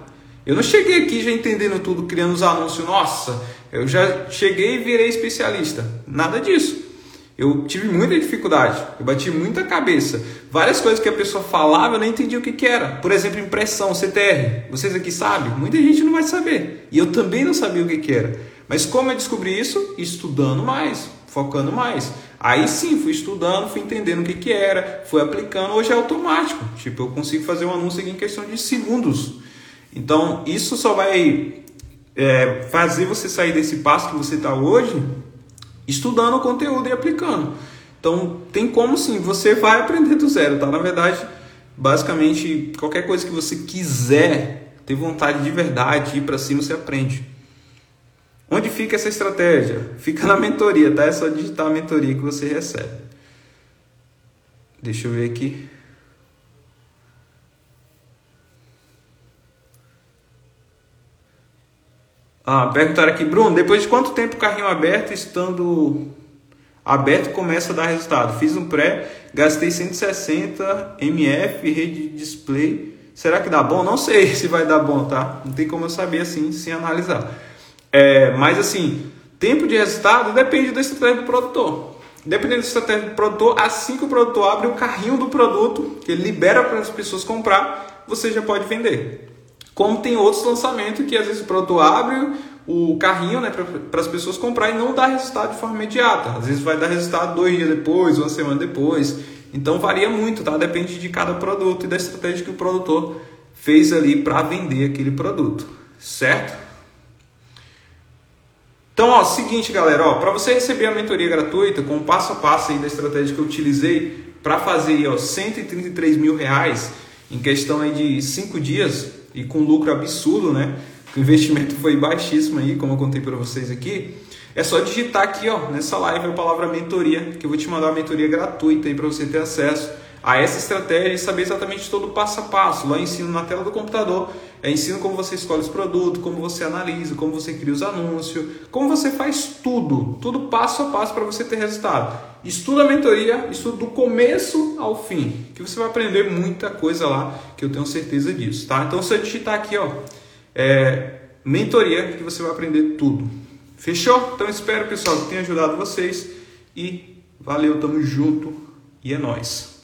Eu não cheguei aqui já entendendo tudo, criando os anúncios. Nossa, eu já cheguei e virei especialista. Nada disso. Eu tive muita dificuldade, eu bati muita cabeça. Várias coisas que a pessoa falava eu não entendi o que, que era. Por exemplo, impressão, CTR. Vocês aqui sabem? Muita gente não vai saber. E eu também não sabia o que, que era. Mas como eu descobri isso? Estudando mais, focando mais. Aí sim, fui estudando, fui entendendo o que, que era, fui aplicando. Hoje é automático. Tipo, eu consigo fazer um anúncio aqui em questão de segundos. Então, isso só vai é, fazer você sair desse passo que você está hoje estudando o conteúdo e aplicando. Então, tem como sim, você vai aprender do zero, tá? Na verdade, basicamente, qualquer coisa que você quiser, ter vontade de verdade, ir para cima, você aprende. Onde fica essa estratégia? Fica na mentoria, tá? É só digitar a mentoria que você recebe. Deixa eu ver aqui. Ah, perguntaram aqui, Bruno, depois de quanto tempo o carrinho aberto, estando aberto, começa a dar resultado? Fiz um pré, gastei 160 MF, rede display. Será que dá bom? Não sei se vai dar bom, tá? Não tem como eu saber assim, sem analisar. É, mas assim, tempo de resultado depende da estratégia do produtor. Dependendo da estratégia do produtor, assim que o produtor abre o carrinho do produto, que ele libera para as pessoas comprar, você já pode vender. Como tem outros lançamentos que às vezes o produtor abre o carrinho né, para as pessoas comprar e não dá resultado de forma imediata. Às vezes vai dar resultado dois dias depois, uma semana depois. Então varia muito, tá? Depende de cada produto e da estratégia que o produtor fez ali para vender aquele produto, certo? Então, ó, seguinte, galera, ó, para você receber a mentoria gratuita com o passo a passo aí da estratégia que eu utilizei para fazer aí, ó, 133 mil reais em questão aí de 5 dias e com lucro absurdo, né? O investimento foi baixíssimo aí, como eu contei para vocês aqui. É só digitar aqui, ó, nessa live a palavra mentoria, que eu vou te mandar uma mentoria gratuita aí para você ter acesso a essa estratégia e saber exatamente todo o passo a passo. Lá eu ensino na tela do computador, eu ensino como você escolhe os produtos, como você analisa, como você cria os anúncios, como você faz tudo, tudo passo a passo para você ter resultado. Estuda a mentoria, estuda do começo ao fim, que você vai aprender muita coisa lá, que eu tenho certeza disso, tá? Então, se eu digitar aqui, ó, é, mentoria, que você vai aprender tudo. Fechou? Então, espero, pessoal, que tenha ajudado vocês e valeu, tamo junto e é nóis.